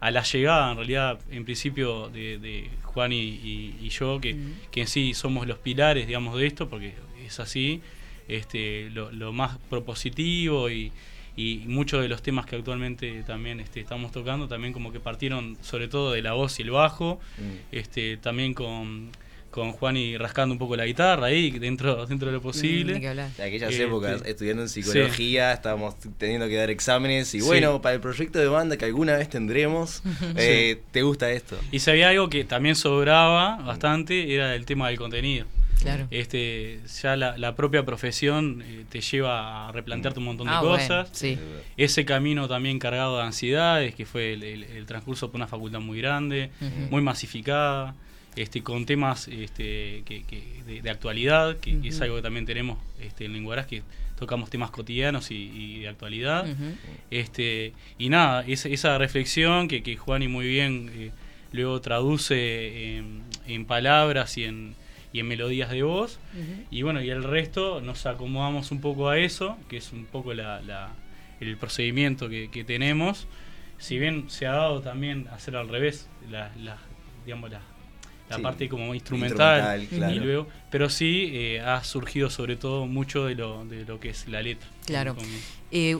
a la llegada en realidad, en principio, de, Juan y, yo, que, que, en sí somos los pilares, digamos, de esto, porque es así, este, lo más propositivo y, y muchos de los temas que actualmente también este, estamos tocando también como que partieron sobre todo de la voz y el bajo, mm. este, también con, con Juan y rascando un poco la guitarra ahí dentro dentro de lo posible. En aquellas este, épocas, estudiando en psicología, estábamos teniendo que dar exámenes y bueno, para el proyecto de banda que alguna vez tendremos, eh, ¿te gusta esto? Y si había algo que también sobraba bastante, era el tema del contenido. Claro. Este, ya la, la propia profesión eh, te lleva a replantearte un montón de Ah, bueno, cosas. sí. Ese camino también cargado de ansiedades, que fue el, el- el transcurso por una facultad muy grande, muy masificada, este, con temas este, que, que- de, de actualidad, que, que es algo que también tenemos este, en Lenguaraz, que tocamos temas cotidianos y, y de actualidad. Este, y nada, esa, esa reflexión que, que Juani muy bien eh, luego traduce en, en palabras y en, y en melodías de voz. Y bueno, y el resto nos acomodamos un poco a eso, que es un poco la, la- el procedimiento que, que tenemos. Si bien se ha dado también hacer al revés, la, la- digamos, la, la Sí, parte como instrumental, instrumental, claro. y luego, pero sí eh, ha surgido sobre todo mucho de lo, de lo que es la letra. Claro. Eh,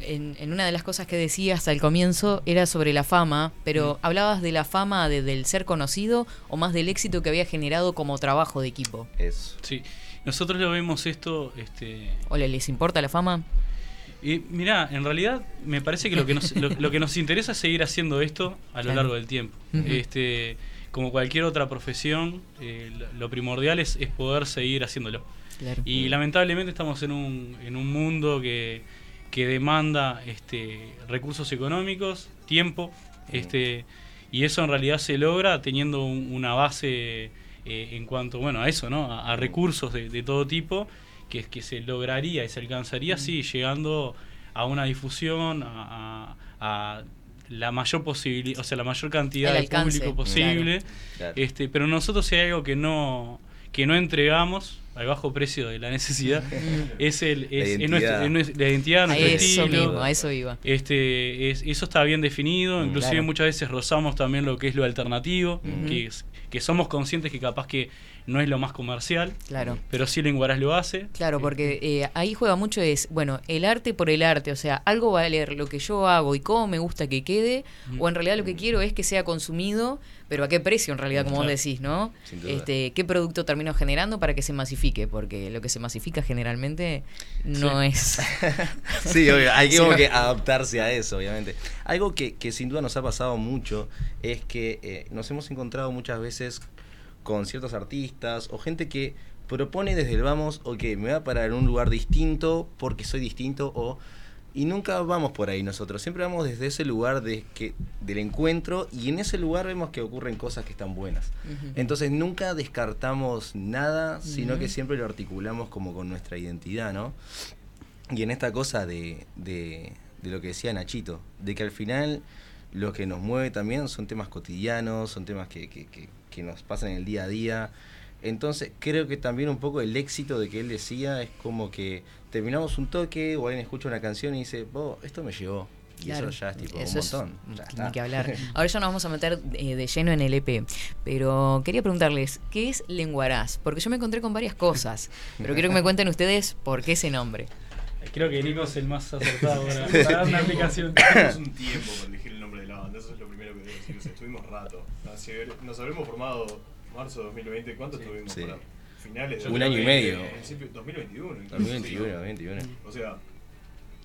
en, en una de las cosas que decías al comienzo era sobre la fama, pero ¿hablabas de la fama de- del ser conocido o más del éxito que había generado como trabajo de equipo? Eso. Sí, nosotros lo vemos esto, este, ¿O le- les importa la fama? Y mirá, en realidad me parece que lo que nos, lo, lo que nos interesa es seguir haciendo esto a lo Claro. largo del tiempo. Este, como cualquier otra profesión, eh, lo, primordial es, es poder seguir haciéndolo. Claro. Y lamentablemente estamos en un, en un mundo que, que demanda este, recursos económicos, tiempo, este, y eso en realidad se logra teniendo un- una base eh, en cuanto bueno a eso, ¿no? A, a recursos de, de todo tipo que, que se lograría y se alcanzaría, sí, llegando a una difusión, a, a- a la mayor posibilidad, o sea, la mayor cantidad El de alcance, público posible. Claro. Claro. Este, pero nosotros si hay algo que no que no entregamos al bajo precio de la necesidad es el La es, identidad. la identidad nuestro eso estilo. mismo, a eso iba. Este, es- eso está bien definido, inclusive Claro. muchas veces rozamos también lo que es lo alternativo, que, es- que somos conscientes que capaz que no es lo más comercial, Claro. pero sí Lenguaraz lo hace. Claro, porque eh, ahí juega mucho es, bueno, el arte por el arte, o sea, algo va a valer lo que yo hago y cómo me gusta que quede, o en realidad lo que quiero es que sea consumido, pero a qué precio en realidad, como vos decís, ¿no? Este, qué producto termino generando para que se masifique, porque lo que se masifica generalmente no Sí. es... Sí, obvio, hay que, como adaptarse a eso, obviamente. Algo que, que sin duda nos ha pasado mucho es que eh, nos hemos encontrado muchas veces con ciertos artistas o gente que propone desde el vamos, ok, me voy a parar en un lugar distinto porque soy distinto o... Y nunca vamos por ahí nosotros, siempre vamos desde ese lugar de que, del encuentro y en ese lugar vemos que ocurren cosas que están buenas. Entonces nunca descartamos nada, sino que siempre lo articulamos como con nuestra identidad, ¿no? Y en esta cosa de, de, de lo que decía Nachito, de que al final lo que nos mueve también son temas cotidianos, son temas que, que, que- que nos pasan en el día a día. Entonces creo que también un poco el éxito de que él decía es como que terminamos un toque o alguien escucha una canción y dice, oh, esto me llegó. Y Claro, eso ya es tipo eso un es- montón. Ya ni que hablar. Ahora ya nos vamos a meter eh, de lleno en el EP. Pero quería preguntarles, ¿qué es Lenguaraz? Porque yo me encontré con varias cosas. Pero quiero que me cuenten ustedes por qué ese nombre. Creo que Nico es el más acertado para, para dar una aplicación. Tuvimos un tiempo para elegir el nombre de la banda, eso es lo primero que debo decir. O sea, estuvimos rato. Así, nos habremos formado marzo de 2020. ¿Cuánto estuvimos? Sí. Para finales de Un año y 2020, medio. principio- 2021. incluso, 2021, sí, ¿no? 2021. O sea.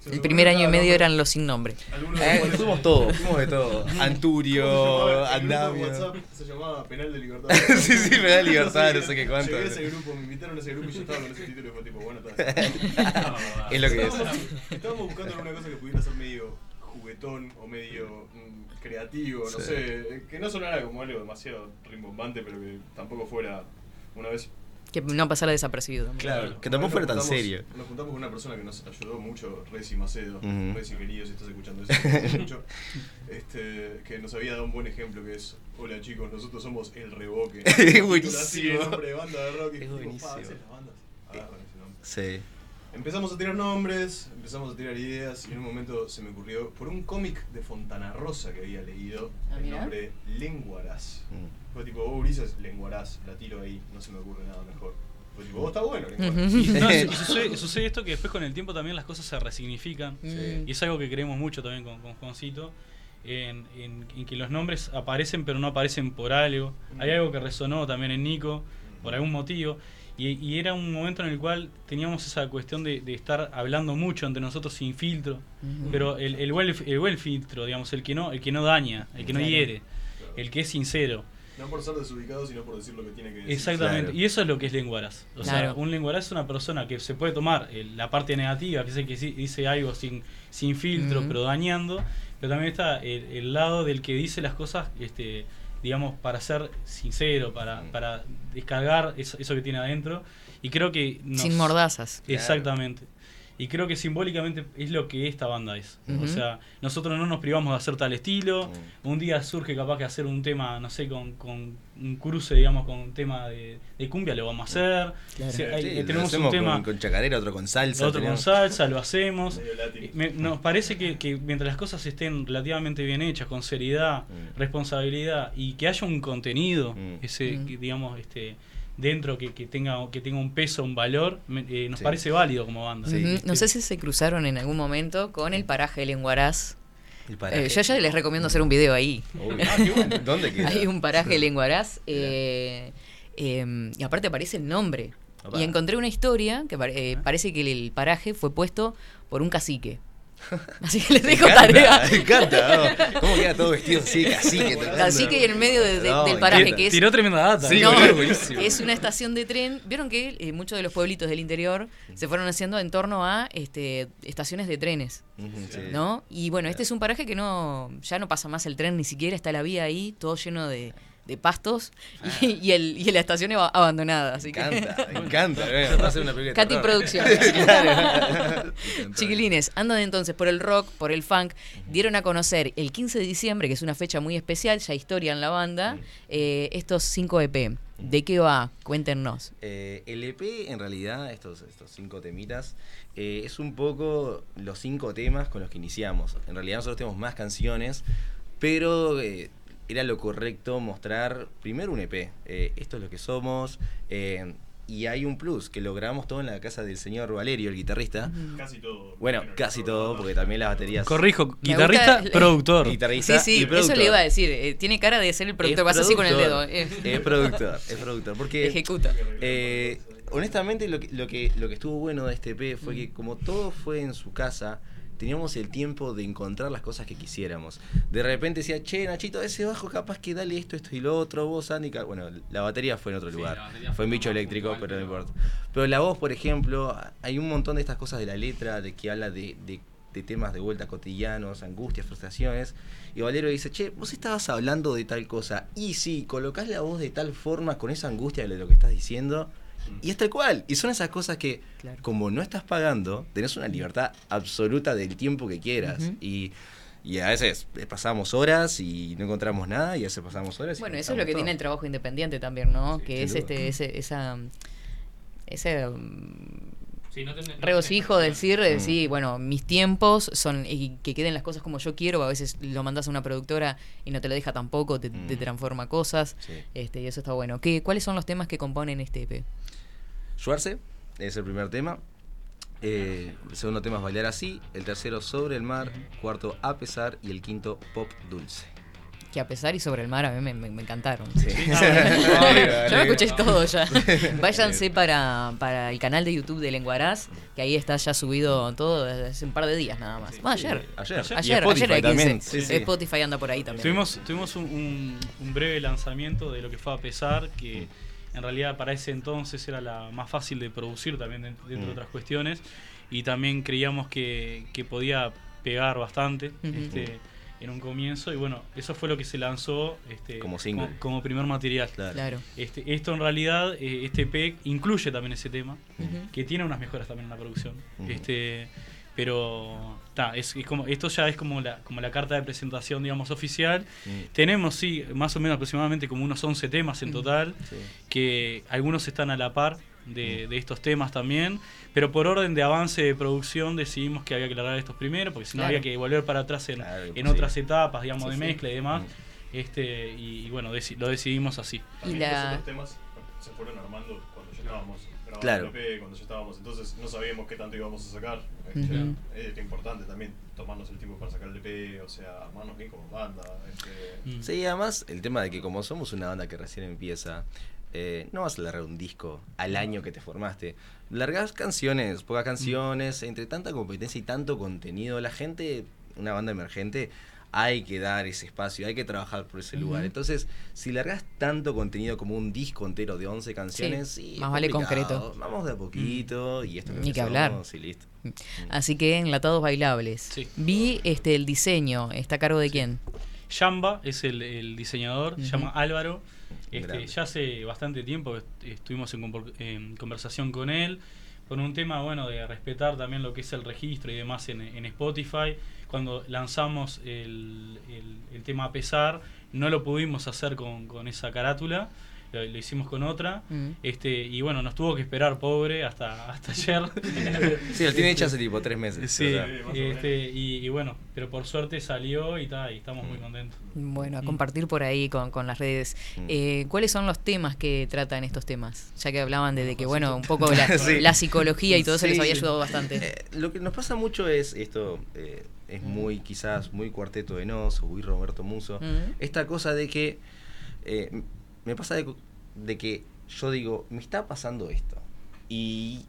se El primer año y medio eran los sin nombre. Algunos Eh, fuimos todos, fuimos de todo. Anturio, ¿Cómo se llamaba? Penal de Libertad. Sí, sí, Penal de Libertad, no sé qué cuánto. Llegué a ese grupo, me invitaron a ese grupo y yo estaba con ese título y fue tipo, bueno, está. Es lo que es. Estábamos- Estábamos buscando alguna cosa que pudiera ser medio juguetón o medio mm, creativo, no Sí. sé, que no sonara como algo demasiado rimbombante, pero que tampoco fuera una vez. Que no pasara desapercibido. también. Claro, que tampoco fuera nos tan juntamos- serio. Nos juntamos con una persona que nos ayudó mucho, Reci Macedo. Ujú. Reci querido, si estás escuchando eso, mucho. Este, que nos había dado un buen ejemplo que es, hola chicos, nosotros somos El Reboque. Es buenísimo. así, el nombre de banda de rock. Es buenísimo. las bandas agarran ese nombre. Sí. Empezamos a tirar nombres, empezamos a tirar ideas y en un momento se me ocurrió, por un cómic de Fontana Rosa que había leído, Ah, el nombre Lenguaraz. Mm. Fue tipo, oh, Ulises, Lenguaraz, la tiro ahí, no se me ocurre nada mejor. Fue tipo, oh, está bueno, Lenguaraz. Y, no, y sucede, sucede esto que después con el tiempo también las cosas se resignifican. Sí. Y es algo que creemos mucho también con, con Juancito. En, en- en que los nombres aparecen pero no aparecen por algo. Hay algo que resonó también en Nico por algún motivo. Y, y era un momento en el cual teníamos esa cuestión de, de estar hablando mucho entre nosotros sin filtro. Pero el, el, buen, el buen filtro, digamos, el que no, el que no daña, el que no Claro. hiere, el que es sincero. No por ser desubicado, sino por decir lo que tiene que decir. Exactamente, y eso es lo que es lenguaraz. O sea, un lenguaraz es una persona que se puede tomar eh, la parte negativa, que es el que sí- dice algo sin, sin filtro, pero dañando, pero también está el, el lado del que dice las cosas, este digamos, para ser sincero, para, para descargar eso, eso que tiene adentro. Y creo que... nos- Sin mordazas. Exactamente. Y creo que simbólicamente es lo que esta banda es. O sea, nosotros no nos privamos de hacer tal estilo. Un día surge capaz que hacer un tema, no sé, con, con un cruce, digamos, con un tema de, de cumbia, lo vamos a hacer. Claro. Si hay- Sí, lo tenemos un tema con, con chacarera, otro con salsa. otro con salsa, lo hacemos. Me- nos parece que, que mientras las cosas estén relativamente bien hechas, con seriedad, Mm. responsabilidad y que haya un contenido, ese, que, digamos, este dentro que, que tenga que tenga un peso, un valor, me- eh, nos Sí. parece válido como banda. No sé si se cruzaron en algún momento con el paraje de Lenguaraz. El paraje. Eh, yo ya les recomiendo hacer un video ahí. Ah, qué bueno. ¿Dónde queda? Hay un paraje de Lenguaraz. eh, eh, y aparte aparece el nombre. Opa. Y encontré una historia que pare- eh, parece que el paraje fue puesto por un cacique. Así que les dejo encanta, tarea. Me encanta. ¿no? ¿Cómo queda todo vestido así, cacique? tocando? Cacique en el medio de- de- No, del paraje, que es. Tiró tremenda data. Sí, No, es una estación de tren. Vieron que eh, muchos de los pueblitos del interior se fueron haciendo en torno a este, estaciones de trenes. Sí. ¿No? Y bueno, este es un paraje que no ya no pasa más el tren, ni siquiera está la vía ahí, todo lleno de, de pastos y, y el, y la estación aba- abandonada. Así Ah. Me que... encanta, me encanta. Va a ser una película de Katy. Producciones. Claro. Chiquilines, andan entonces por el rock, por el funk. Dieron a conocer el 15 de diciembre, que es una fecha muy especial, ya historia en la banda, eh, estos 5 EP. ¿De qué va? Cuéntenos. Eh, el EP, en realidad, estos, estos cinco temitas, eh, es un poco los cinco temas con los que iniciamos. En realidad nosotros tenemos más canciones, pero eh, era lo correcto mostrar primero un EP. Eh, esto es lo que somos. eh, y hay un plus, que lo grabamos todo en la casa del señor Valerio, el guitarrista. Casi todo. Bueno, casi todo, porque también las baterías... Corrijo, guitarrista, gusta- productor. Guitarrista Sí, sí, y eso productor. le iba a decir. eh, tiene cara de ser el productor, vas así con el dedo. productor, eh. Es productor, es productor. Porque Ejecuta. eh, honestamente lo que, lo, que, lo que estuvo bueno de este EP fue que como todo fue en su casa, teníamos el tiempo de encontrar las cosas que quisiéramos. De repente decía, che, Nachito, ese bajo capaz que dale esto, esto y lo otro, vos, Andy. ca-". Bueno, la batería fue en otro Sí, lugar. Fue en bicho eléctrico, puntual, pero no importa. Pero la voz, por ejemplo, hay un montón de estas cosas de la letra, de que habla de, de- de temas de vuelta cotidianos, angustias, frustraciones. Y Valero dice, che, vos estabas hablando de tal cosa. Y si colocás la voz de tal forma, con esa angustia de lo que estás diciendo, y es tal cual. Y son esas cosas que, como no estás pagando, tenés una libertad absoluta del tiempo que quieras. Y, y a veces eh, pasamos horas y no encontramos nada, y a veces pasamos horas y Bueno, eso es lo que tiene el trabajo independiente también, ¿no? que es duda. este, ese, esa, ese mm, Sí, no tenés- regocijo decir, Mm. sí, bueno, mis tiempos son y que queden las cosas como yo quiero. A veces lo mandas a una productora y no te lo deja tampoco, te, te Mm. transforma cosas. Sí. Este, y eso está bueno. ¿Qué, ¿Cuáles son los temas que componen este EP? Schwarze es el primer tema. Eh, el segundo tema es Bailar Así. El tercero Sobre el Mar. Cuarto A Pesar. Y el quinto Pop Dulce. Que a pesar y sobre el mar a mí me, me- me encantaron. Sí. Yo me escuché todo ya. Váyanse para, para el canal de YouTube de Lenguaraz, que ahí está ya subido todo desde hace un par de días nada más. Bueno, ayer. Ayer. Y Ayer, Spotify ayer el 15. también, sí. Spotify anda por ahí también. Tuvimos, tuvimos un, un- un breve lanzamiento de lo que fue a pesar, que en realidad para ese entonces era la más fácil de producir también dent- dentro de Mm. otras cuestiones. Y también creíamos que, que podía pegar bastante este, en un comienzo. Y bueno, eso fue lo que se lanzó este, Como single. como primer material. Claro. Este, esto en realidad, eh, este EP incluye también ese tema, que tiene unas mejoras también en la producción. Este, pero ta, es, es como, esto ya es como la, como la carta de presentación, digamos, oficial. Mm. Tenemos, sí, más o menos aproximadamente como unos 11 temas en total, Sí. que algunos están a la par de, de estos temas también, pero por orden de avance de producción decidimos que había que largar estos primero, porque si no Claro. había que volver para atrás en, Claro, en sí. otras etapas, digamos, Sí, de mezcla y demás. Mm. Este, y, y bueno, deci- lo decidimos así. Y También la- los otros temas se fueron armando cuando ya estábamos grabando Claro. el EP, cuando ya estábamos, entonces no sabíamos qué tanto íbamos a sacar. Este, Es importante también tomarnos el tiempo para sacar el EP, o sea, armarnos bien como banda. Este, Mm. Sí, además el tema de que como somos una banda que recién empieza, eh, no vas a largar un disco al año que te formaste. Largas canciones, pocas canciones, entre tanta competencia y tanto contenido, la gente, una banda emergente, hay que dar ese espacio, hay que trabajar por ese lugar. Entonces, si largas tanto contenido como un disco entero de 11 canciones, Sí, más vale concreto. Vamos de a poquito y esto Ni que hablar. y listo. Así que enlatados bailables. Vi este el diseño, ¿está a cargo de quién? Yamba es el, el diseñador, se llama. Álvaro. Este, ya hace bastante tiempo que est- estuvimos en, conversación con él, con un tema bueno de respetar también lo que es el registro y demás en, en Spotify. Cuando lanzamos el, el- el tema a pesar, no lo pudimos hacer con, con esa carátula, lo, lo hicimos con otra. Mm. Este, y bueno, nos tuvo que esperar pobre hasta, hasta ayer. Sí, lo tiene hecho hace tipo tres meses, Sí, este, y, y bueno, pero por suerte salió y, ta, y estamos Mm. muy contentos. Bueno, a Mm. compartir por ahí con, con las redes. Eh, ¿Cuáles son los temas que tratan estos temas? Ya que hablaban de, de que, bueno, un poco la, Sí. la psicología y todo eso les había ayudado bastante. Eh, lo que nos pasa mucho es esto, eh, es muy quizás muy cuarteto de Nos o muy Roberto Muso, Mm. esta cosa de que eh, me pasa de, de que yo digo, me está pasando esto y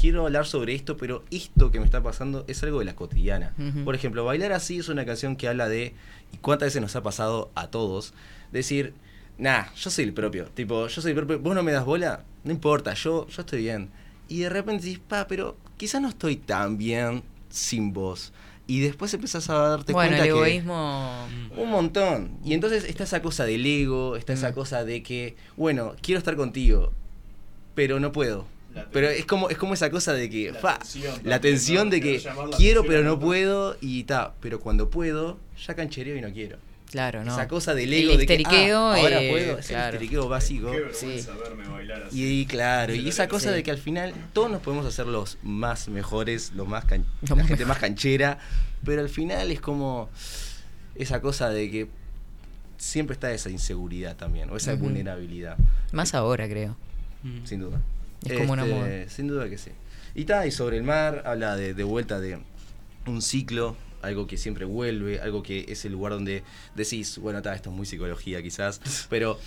quiero hablar sobre esto, pero esto que me está pasando es algo de la cotidiana. Por ejemplo, Bailar así es una canción que habla de, y cuántas veces nos ha pasado a todos, decir, nah, yo soy el propio, tipo, yo soy el propio, vos no me das bola, no importa, yo, yo estoy bien. Y de repente dices, pa, pero quizás no estoy tan bien sin vos. Y después empezás a darte Bueno, cuenta el que... egoísmo. Un montón. Y entonces está esa cosa del ego, está Mm. esa cosa de que, bueno, quiero estar contigo, pero no puedo. Pero es como, es como esa cosa de que, La fa, tensión la tensión ¿no? de que quiero pero no ¿no? puedo y ta, pero cuando puedo, ya canchereo y no quiero. Claro, ¿no? Esa cosa del El ego de que, ah, ahora eh, puedo, es claro. el histeriqueo básico. Verme bailar así. Y, y claro, y Sí, esa cosa sí. de que al final todos nos podemos hacer los más mejores, los más can- Los la más gente más canchera, pero al final es como esa cosa de que siempre está esa inseguridad también, o esa vulnerabilidad. Más ahora, creo. Sin duda. Es como una Este, moda. Sin duda que sí. Y ta, y sobre el mar habla de, de vuelta de un ciclo, algo que siempre vuelve, algo que es el lugar donde decís, bueno, ta, esto es muy psicología quizás, pero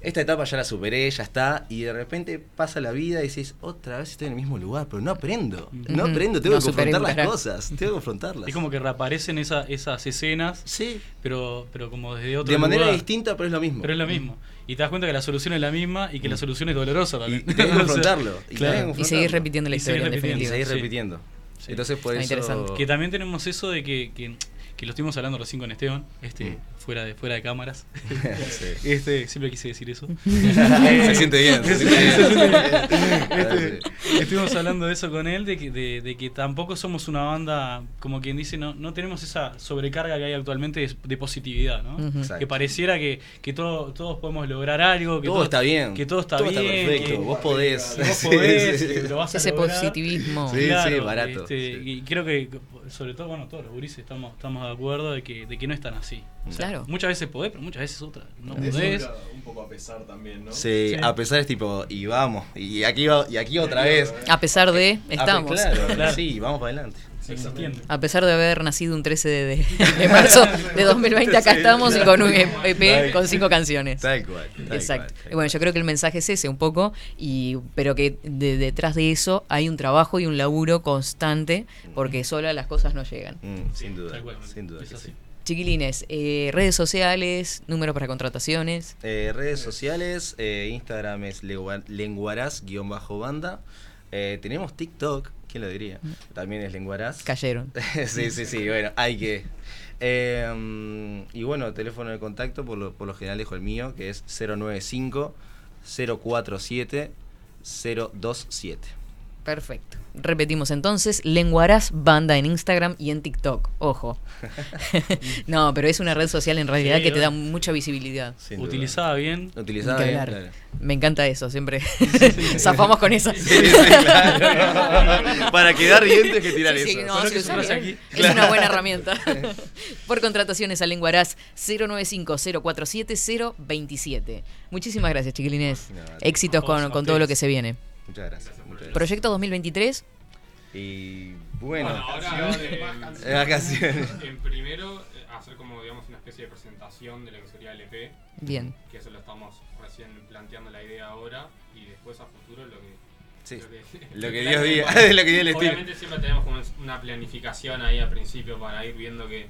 esta etapa ya la superé, ya está, y de repente pasa la vida y decís, otra vez estoy en el mismo lugar, pero no aprendo, no aprendo, tengo No que confrontar las cosas, tengo que confrontarlas. Es como que reaparecen esa, esas escenas, sí. pero, pero como desde otro De manera lugar. distinta, pero es lo mismo. Pero es lo mismo. Y te das cuenta que la solución es la misma y que la solución es dolorosa también. Y tenés que confrontarlo. Y claro. tenés que Y seguir repitiendo la Y seguir historia, en repitiendo, definitiva. Y seguir sí. repitiendo. Sí. Entonces por Ah, eso... interesante. Que también tenemos eso de que, que, que lo estuvimos hablando recién con Esteban, este, Mm. Fuera de fuera de cámaras. Sí. este, siempre quise decir eso. Se siente bien, se siente bien. Se siente bien. Este, estuvimos hablando de eso con él, de que, de, de que tampoco somos una banda, como quien dice, no, no tenemos esa sobrecarga que hay actualmente de, de positividad, ¿no? Que pareciera que, que todo- todos podemos lograr algo, que Todo está bien. que todo está Todo está bien, perfecto, que vos podés. vos Sí, podés, sí. lo vas a Ese lograr. positivismo. Sí, sí, Claro, barato, este, Y creo que, sobre todo, bueno, todos los gurises estamos, estamos de acuerdo de que, de que no es tan así. O sea, Claro. Muchas veces podés, pero muchas veces otra. No podés. un poco a pesar también, ¿no? Sí, Sí. a pesar es tipo, y vamos, y aquí, va- y aquí otra vez. A pesar de, pe- estamos. claro, Claro. sí, vamos para adelante. A pesar de haber nacido un 13 de, de- de marzo de 2020, acá estamos y con un EP con cinco canciones. Tal cual. tal Exacto. cual, Y bueno, yo creo que el mensaje es ese un poco, y, pero que de- detrás de eso hay un trabajo y un laburo constante, porque sola las cosas no llegan. Mm, sin duda, Tal cual. sin duda Es que sí. Chiquilines, eh, redes sociales, número para contrataciones. Eh, redes sociales, eh, Instagram es lengua- lenguaraz-banda. Tenemos TikTok, ¿quién lo diría? También es lenguaraz. Cayeron. sí, sí, sí, bueno, hay que. Mm, y bueno, teléfono de contacto, por lo, por lo general dejo el mío, que es 095 047 027. Perfecto. Repetimos entonces, Lenguaraz Banda en Instagram y en TikTok. Ojo. no, pero es una red social en realidad Sí, que te da mucha visibilidad. Utilizada bien. Utilizada bien, claro. Me encanta eso, siempre zafamos con esa. Sí, sí, claro. Para quedar bien tienes que tirar Sí, sí, eso. no, que bien. aquí. Es una buena herramienta. Por contrataciones a Lenguaraz 095-047-027. Muchísimas gracias, chiquilines. No. Éxitos con, con todo lo que se viene. Muchas gracias. Muchas gracias. Proyecto 2023. Y bueno, Bueno, ahora Eh, vacaciones. en primero eh, hacer como digamos una especie de presentación de lo que sería el EP, Bien. que eso lo estamos recién planteando la idea ahora y después a futuro lo que Sí, lo que, lo que Dios diga, de- lo que Dios tire. Obviamente siempre tenemos como una planificación ahí al principio para ir viendo que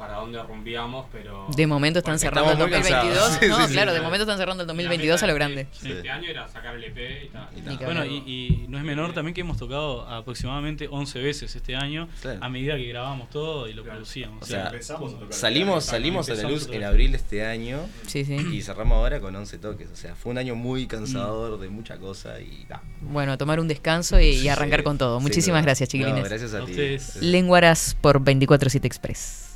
para dónde rumbiamos, pero... De momento están cerrando el estamos muy 2022. cansados. no, Sí, sí, claro, sí. de momento están cerrando el la 2022 a lo grande. de Este año era sacar el EP y tal. Bueno, y, y no es menor también que hemos tocado aproximadamente 11 veces este año Claro. a medida que grabamos todo y lo producíamos. O sea, empezamos a tocar. salimos, salimos a la luz en abril de este año Sí, sí. y cerramos ahora con 11 toques. O sea, fue un año muy cansador de mucha cosa y da. Bueno, a tomar un descanso y, y arrancar Sí, con todo. sí, Muchísimas no. gracias, chiquilines. No, gracias a, A ti. Lenguaras por 24-7 Express.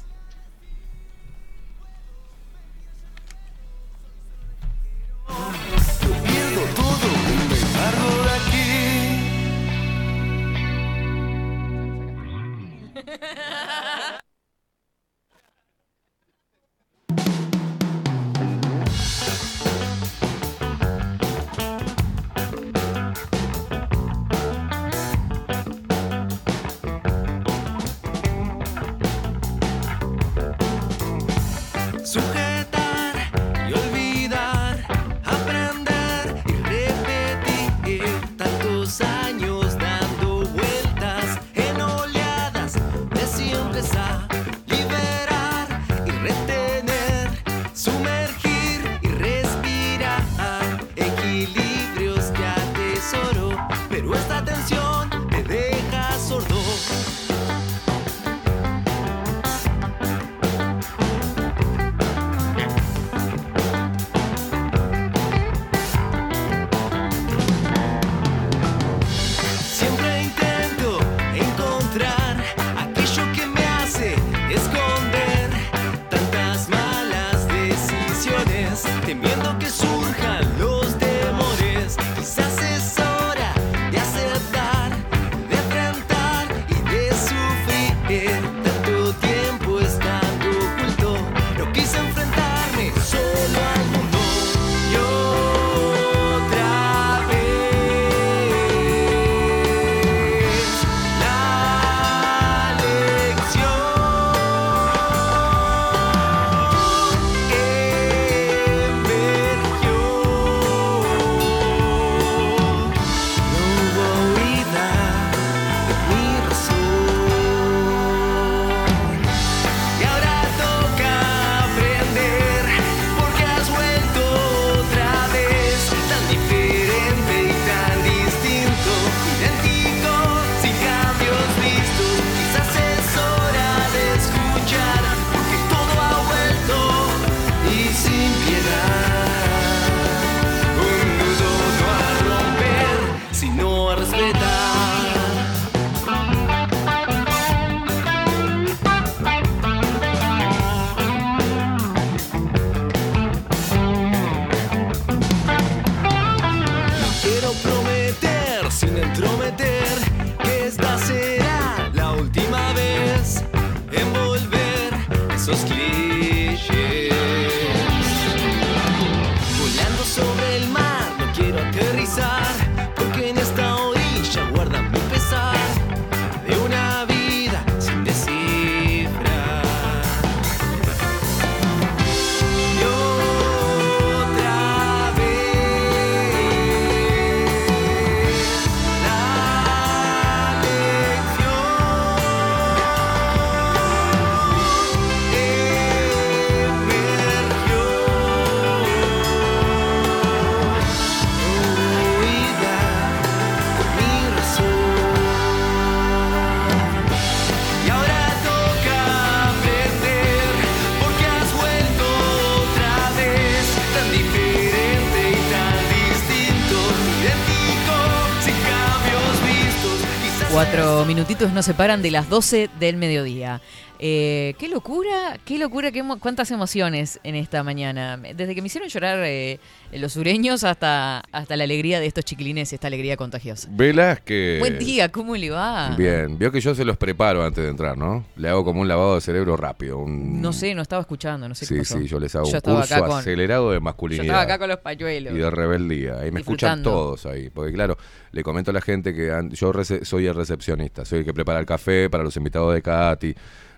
Minutitos nos separan de las 12 del mediodía. Eh, qué locura, qué locura, qué emo- cuántas emociones en esta mañana. Desde que me hicieron llorar eh, los sureños hasta, hasta la alegría de estos chiquilines, esta alegría contagiosa. Velázquez. Buen día, ¿cómo le va? Bien, vio que yo se los preparo antes de entrar, ¿no? Le hago como un lavado de cerebro rápido. un- No sé, no estaba escuchando, no sé qué Sí, pasó. sí, yo les hago Yo un curso con- acelerado de Yo masculinidad. estaba acá con los pañuelos. y de rebeldía. Ahí me escuchan todos ahí. Porque claro, le comento a la gente que yo soy el recepcionista. Soy el que prepara el café para los invitados de Katy,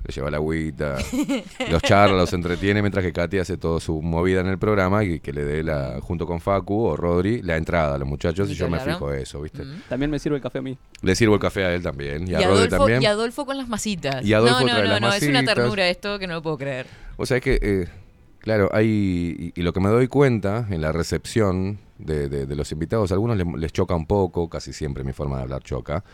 le lleva la agüita, los charla, los entretiene, mientras que Katy hace toda su movida en el programa y que le dé, la junto con Facu o Rodri, la entrada a los muchachos y yo me fijo eso, ¿viste? También me sirve el café a mí. Le sirvo el café a él también y a Rodri Adolfo, también. y Adolfo con las masitas. Y Adolfo no, no, trae no, las no, es una ternura esto que no lo puedo creer. O sea, es que, eh, claro, hay. Y, y lo que me doy cuenta en la recepción de, de- de los invitados, a algunos les, les choca un poco, casi siempre mi forma de hablar choca,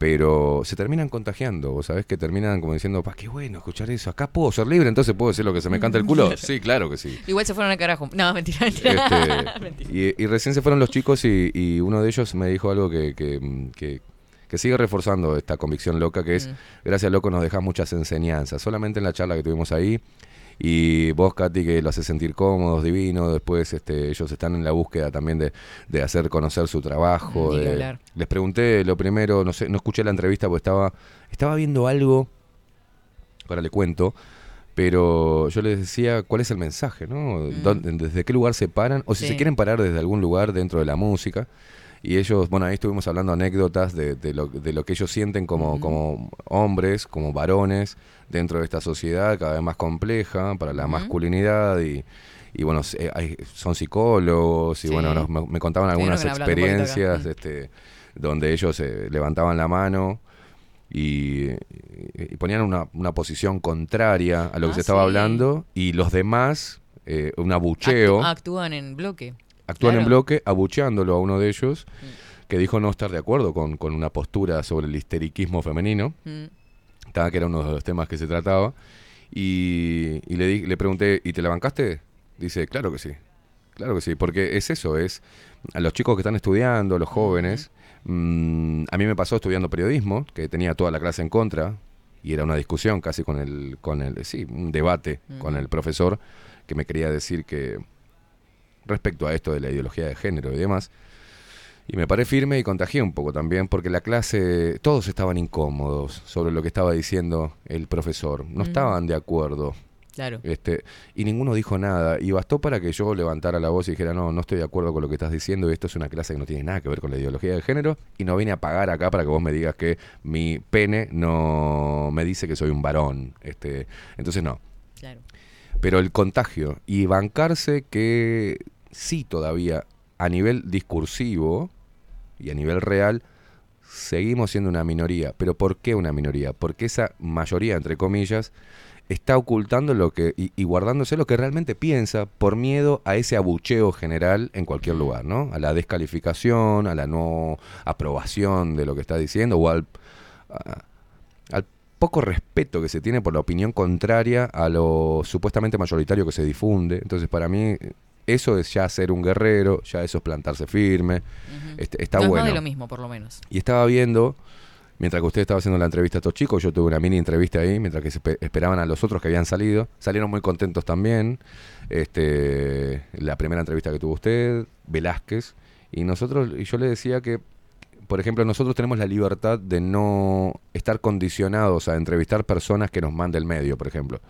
pero se terminan contagiando. Vos sabés que terminan como diciendo, pa, qué bueno escuchar eso. Acá puedo ser libre, entonces puedo decir lo que se me canta el culo. Sí, claro que sí. Igual se fueron al carajo. No, mentira, mentira. Este, Mentira. y, y recién se fueron los chicos y, y uno de ellos me dijo algo que, que, que- que sigue reforzando esta convicción loca, que es, Mm. gracias loco nos dejas muchas enseñanzas, solamente en la charla que tuvimos ahí. Y vos, Katy, que lo hace sentir cómodos, divino. Después este, ellos están en la búsqueda también de, de hacer conocer su trabajo. Mm, de- les pregunté lo primero, no sé, no escuché la entrevista porque estaba, estaba viendo algo ahora le cuento, pero yo les decía cuál es el mensaje, ¿no? ¿Dónde- ¿Desde qué lugar se paran? O si Sí. se quieren parar desde algún lugar dentro de la música. Y ellos, bueno, ahí estuvimos hablando anécdotas de, de lo, de lo que ellos sienten como, como hombres, como varones, dentro de esta sociedad cada vez más compleja para la masculinidad y... Y bueno, son psicólogos y Sí. bueno, nos- me, me contaban algunas experiencias Mm. este, donde ellos eh, levantaban la mano y, ponían una, una posición contraria a lo que Ah, se estaba sí. hablando y los demás, eh, un abucheo, Actú- actúan en bloque. Actúan en bloque abucheándolo a uno de ellos que dijo no estar de acuerdo con, con una postura sobre el histeriquismo femenino, Mm. que era uno de los temas que se trataba, y, y le, di- le pregunté, ¿y te la bancaste? Dice, claro que sí, claro que sí, porque es eso, es a los chicos que están estudiando, los jóvenes, mm, a mí me pasó estudiando periodismo, que tenía toda la clase en contra, y era una discusión casi con el, con el sí, un debate con el profesor, que me quería decir que respecto a esto de la ideología de género y demás, y me paré firme y contagié un poco también, porque la clase, todos estaban incómodos sobre lo que estaba diciendo el profesor, no Mm. estaban de acuerdo. Claro. Este, y ninguno dijo nada. Y bastó para que yo levantara la voz y dijera, no, no estoy de acuerdo con lo que estás diciendo. Y esto es una clase que no tiene nada que ver con la ideología de género. Y no vine a pagar acá para que vos me digas que mi pene no me dice que soy un varón. Este, entonces no. Claro. Pero el contagio y bancarse que sí todavía a nivel discursivo y a nivel real seguimos siendo una minoría. Pero ¿por qué una minoría? Porque esa mayoría, entre comillas, está ocultando lo que y, y guardándose lo que realmente piensa por miedo a ese abucheo general en cualquier lugar, ¿no? A la descalificación, a la no aprobación de lo que está diciendo o al, a- al poco respeto que se tiene por la opinión contraria a lo supuestamente mayoritario que se difunde. Entonces, para mí, eso es ya ser un guerrero, ya eso es plantarse firme. Este, está no bueno. de lo mismo, por lo menos. Y estaba viendo, mientras que usted estaba haciendo la entrevista a estos chicos, yo tuve una mini entrevista ahí, mientras que se esperaban a los otros que habían salido. Salieron muy contentos también. Este, la primera entrevista que tuvo usted, Velázquez. Y nosotros, y yo le decía que, por ejemplo, nosotros tenemos la libertad de no estar condicionados a entrevistar personas que nos mande el medio, por ejemplo.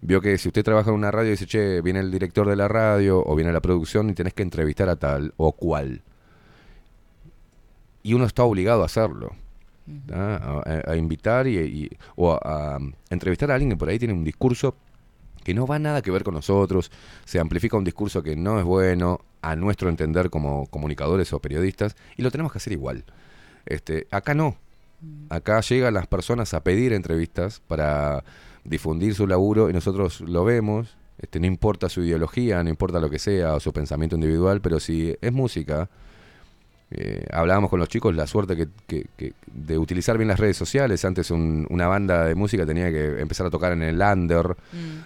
Vio que si usted trabaja en una radio y dice, che, viene el director de la radio o viene la producción y tenés que entrevistar a tal o cual. Y uno está obligado a hacerlo. A, a- a invitar y, y- o a, a entrevistar a alguien que por ahí tiene un discurso que no va nada que ver con nosotros, se amplifica un discurso que no es bueno, a nuestro entender como comunicadores o periodistas, y lo tenemos que hacer igual. Este, acá no. Acá llegan las personas a pedir entrevistas para difundir su laburo y nosotros lo vemos. Este, no importa su ideología, no importa lo que sea, o su pensamiento individual, pero si es música, eh, hablábamos con los chicos la suerte que, que- que- de utilizar bien las redes sociales. Antes un- una banda de música tenía que empezar a tocar en el under,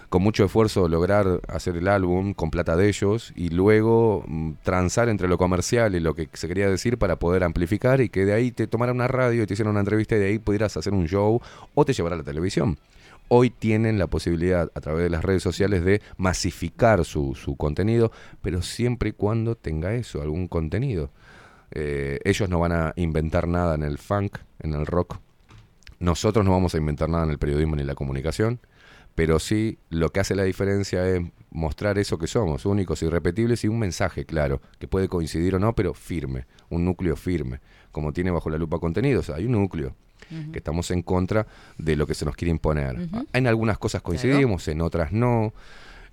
con mucho esfuerzo lograr hacer el álbum con plata de ellos y luego mm, transar entre lo comercial y lo que se quería decir para poder amplificar y que de ahí te tomara una radio y te hicieran una entrevista y de ahí pudieras hacer un show o te llevara a la televisión. Hoy tienen la posibilidad a través de las redes sociales de masificar su, su contenido, pero siempre y cuando tenga eso, algún contenido. Eh, ellos no van a inventar nada en el funk, en el rock. Nosotros no vamos a inventar nada en el periodismo ni la comunicación, pero sí lo que hace la diferencia es mostrar eso que somos, únicos, irrepetibles y un mensaje claro, que puede coincidir o no, pero firme, un núcleo firme, como tiene bajo la lupa contenidos, hay un núcleo. Que estamos en contra de lo que se nos quiere imponer. Ujú. En algunas cosas coincidimos, en otras no.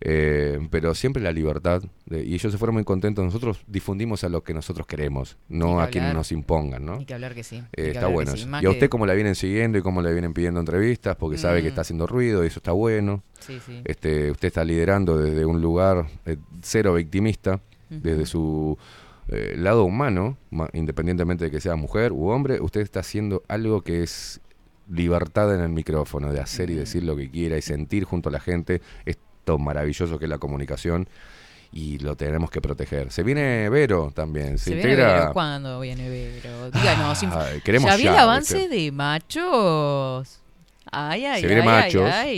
eh, pero siempre la libertad, de- y ellos se fueron muy contentos. Nosotros difundimos a lo que nosotros queremos, no que a quienes nos impongan, ¿no? Hay que hablar que sí. Eh, que está bueno. sí. Y a usted cómo la vienen siguiendo y cómo le vienen pidiendo entrevistas, porque sabe que Mm. está haciendo ruido y eso está bueno. Sí, sí. Este, usted está liderando desde un lugar eh, cero victimista, desde su eh, lado humano, ma- independientemente de que sea mujer u hombre, usted está haciendo algo que es libertad en el micrófono, de hacer y decir lo que quiera y sentir junto a la gente esto maravilloso que es la comunicación y lo tenemos que proteger. Se viene Vero también, se, ¿Se viene integra... Vero? ¿Cuándo viene Vero? Díganos. Ay, queremos ¿Ya vi el avance ¿viste? de machos? Ay, ay, se viene ay, Machos. ay,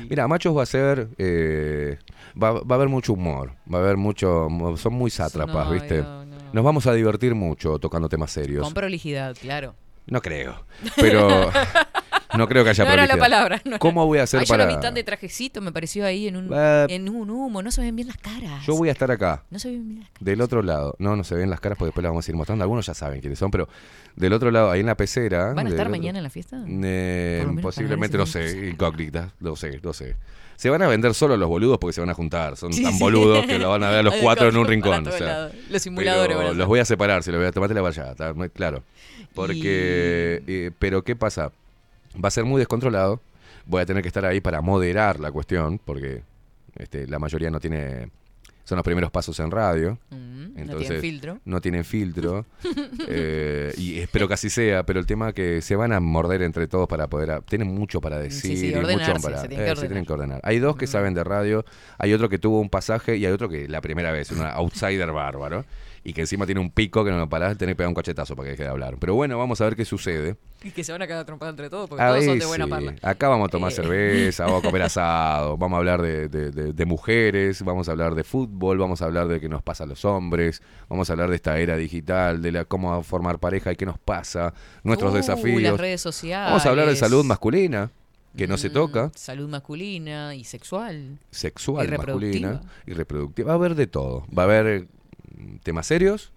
ay. Mira, Machos va a ser. eh, va, va a haber mucho humor. Va a haber mucho. Son muy sátrapas, No, ¿viste? no, Nos vamos a divertir mucho tocando temas serios. Con prolijidad, claro. No creo. Pero. no creo que haya no era la palabra. no era. ¿Cómo voy a hacer Ay, para.? Yo lo vi tan de trajecito, me pareció ahí en un, Eh, en un humo. No se ven bien las caras. Yo voy a estar acá. No se ven bien las Del otro lado. No, no se ven las caras porque después las vamos a ir mostrando. Algunos ya saben quiénes son, pero del otro lado, ahí en la pecera. ¿Van a estar otro- mañana en la fiesta? Eh, posiblemente, no sé, incógnita, lo sé, lo sé. Se van a vender solo los boludos porque se van a juntar. Son Sí, tan sí. boludos que lo van a ver a los cuatro en un rincón. o sea. Los simuladores Pero los voy a separar, si lo voy a allá, está muy claro. Porque, eh, pero ¿qué pasa? Va a ser muy descontrolado. Voy a tener que estar ahí para moderar la cuestión, porque este, la mayoría no tiene. Son los primeros pasos en radio. Mm, no entonces, tienen filtro. No tienen filtro. eh, y espero que así sea, pero el tema que se van a morder entre todos para poder. a- tienen mucho para decir. sí, y mucho para, se tienen eh, se tienen que ordenar. Hay dos que saben de radio, hay otro que tuvo un pasaje y hay otro que la primera vez, un outsider bárbaro. Y que encima tiene un pico que no lo parás, tenés que pegar un cachetazo para que deje de hablar. Pero bueno, vamos a ver qué sucede. Y que se van a quedar trompadas entre todos porque todos son de buena parla. Acá vamos a tomar Eh. cerveza, vamos a comer asado, vamos a hablar de, de- de- de mujeres, vamos a hablar de fútbol, vamos a hablar de qué nos pasa a los hombres, vamos a hablar de esta era digital, de la, cómo formar pareja y qué nos pasa, nuestros Uh, desafíos. las redes sociales. Vamos a hablar de salud masculina, que no se toca, Salud masculina y sexual. sexual Y reproductiva. masculina y reproductiva. Va a haber de todo. Va a haber temas serios,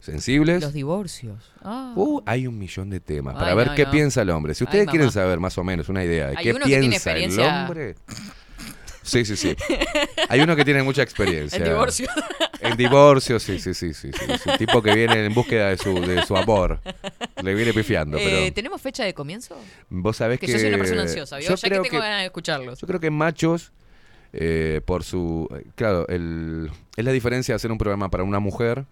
sensibles. Los divorcios. Ah. Uh, hay un millón de temas para Ay, ver no, qué no. piensa el hombre. Si ustedes quieren saber más o menos una idea de Hay qué uno que tiene piensa el hombre. Sí, sí, sí. Hay uno que tiene mucha experiencia. En divorcio. En divorcio, sí, sí, sí, sí, sí. Es un tipo que viene en búsqueda de su, de su amor. Le viene pifiando, Eh, pero ¿Tenemos fecha de comienzo? vos sabés que, que... yo soy una persona ansiosa, ¿vio? yo ya que tengo ganas de escucharlos. Yo creo que Machos, eh, por su... Claro, el, es la diferencia de hacer un programa para una mujer,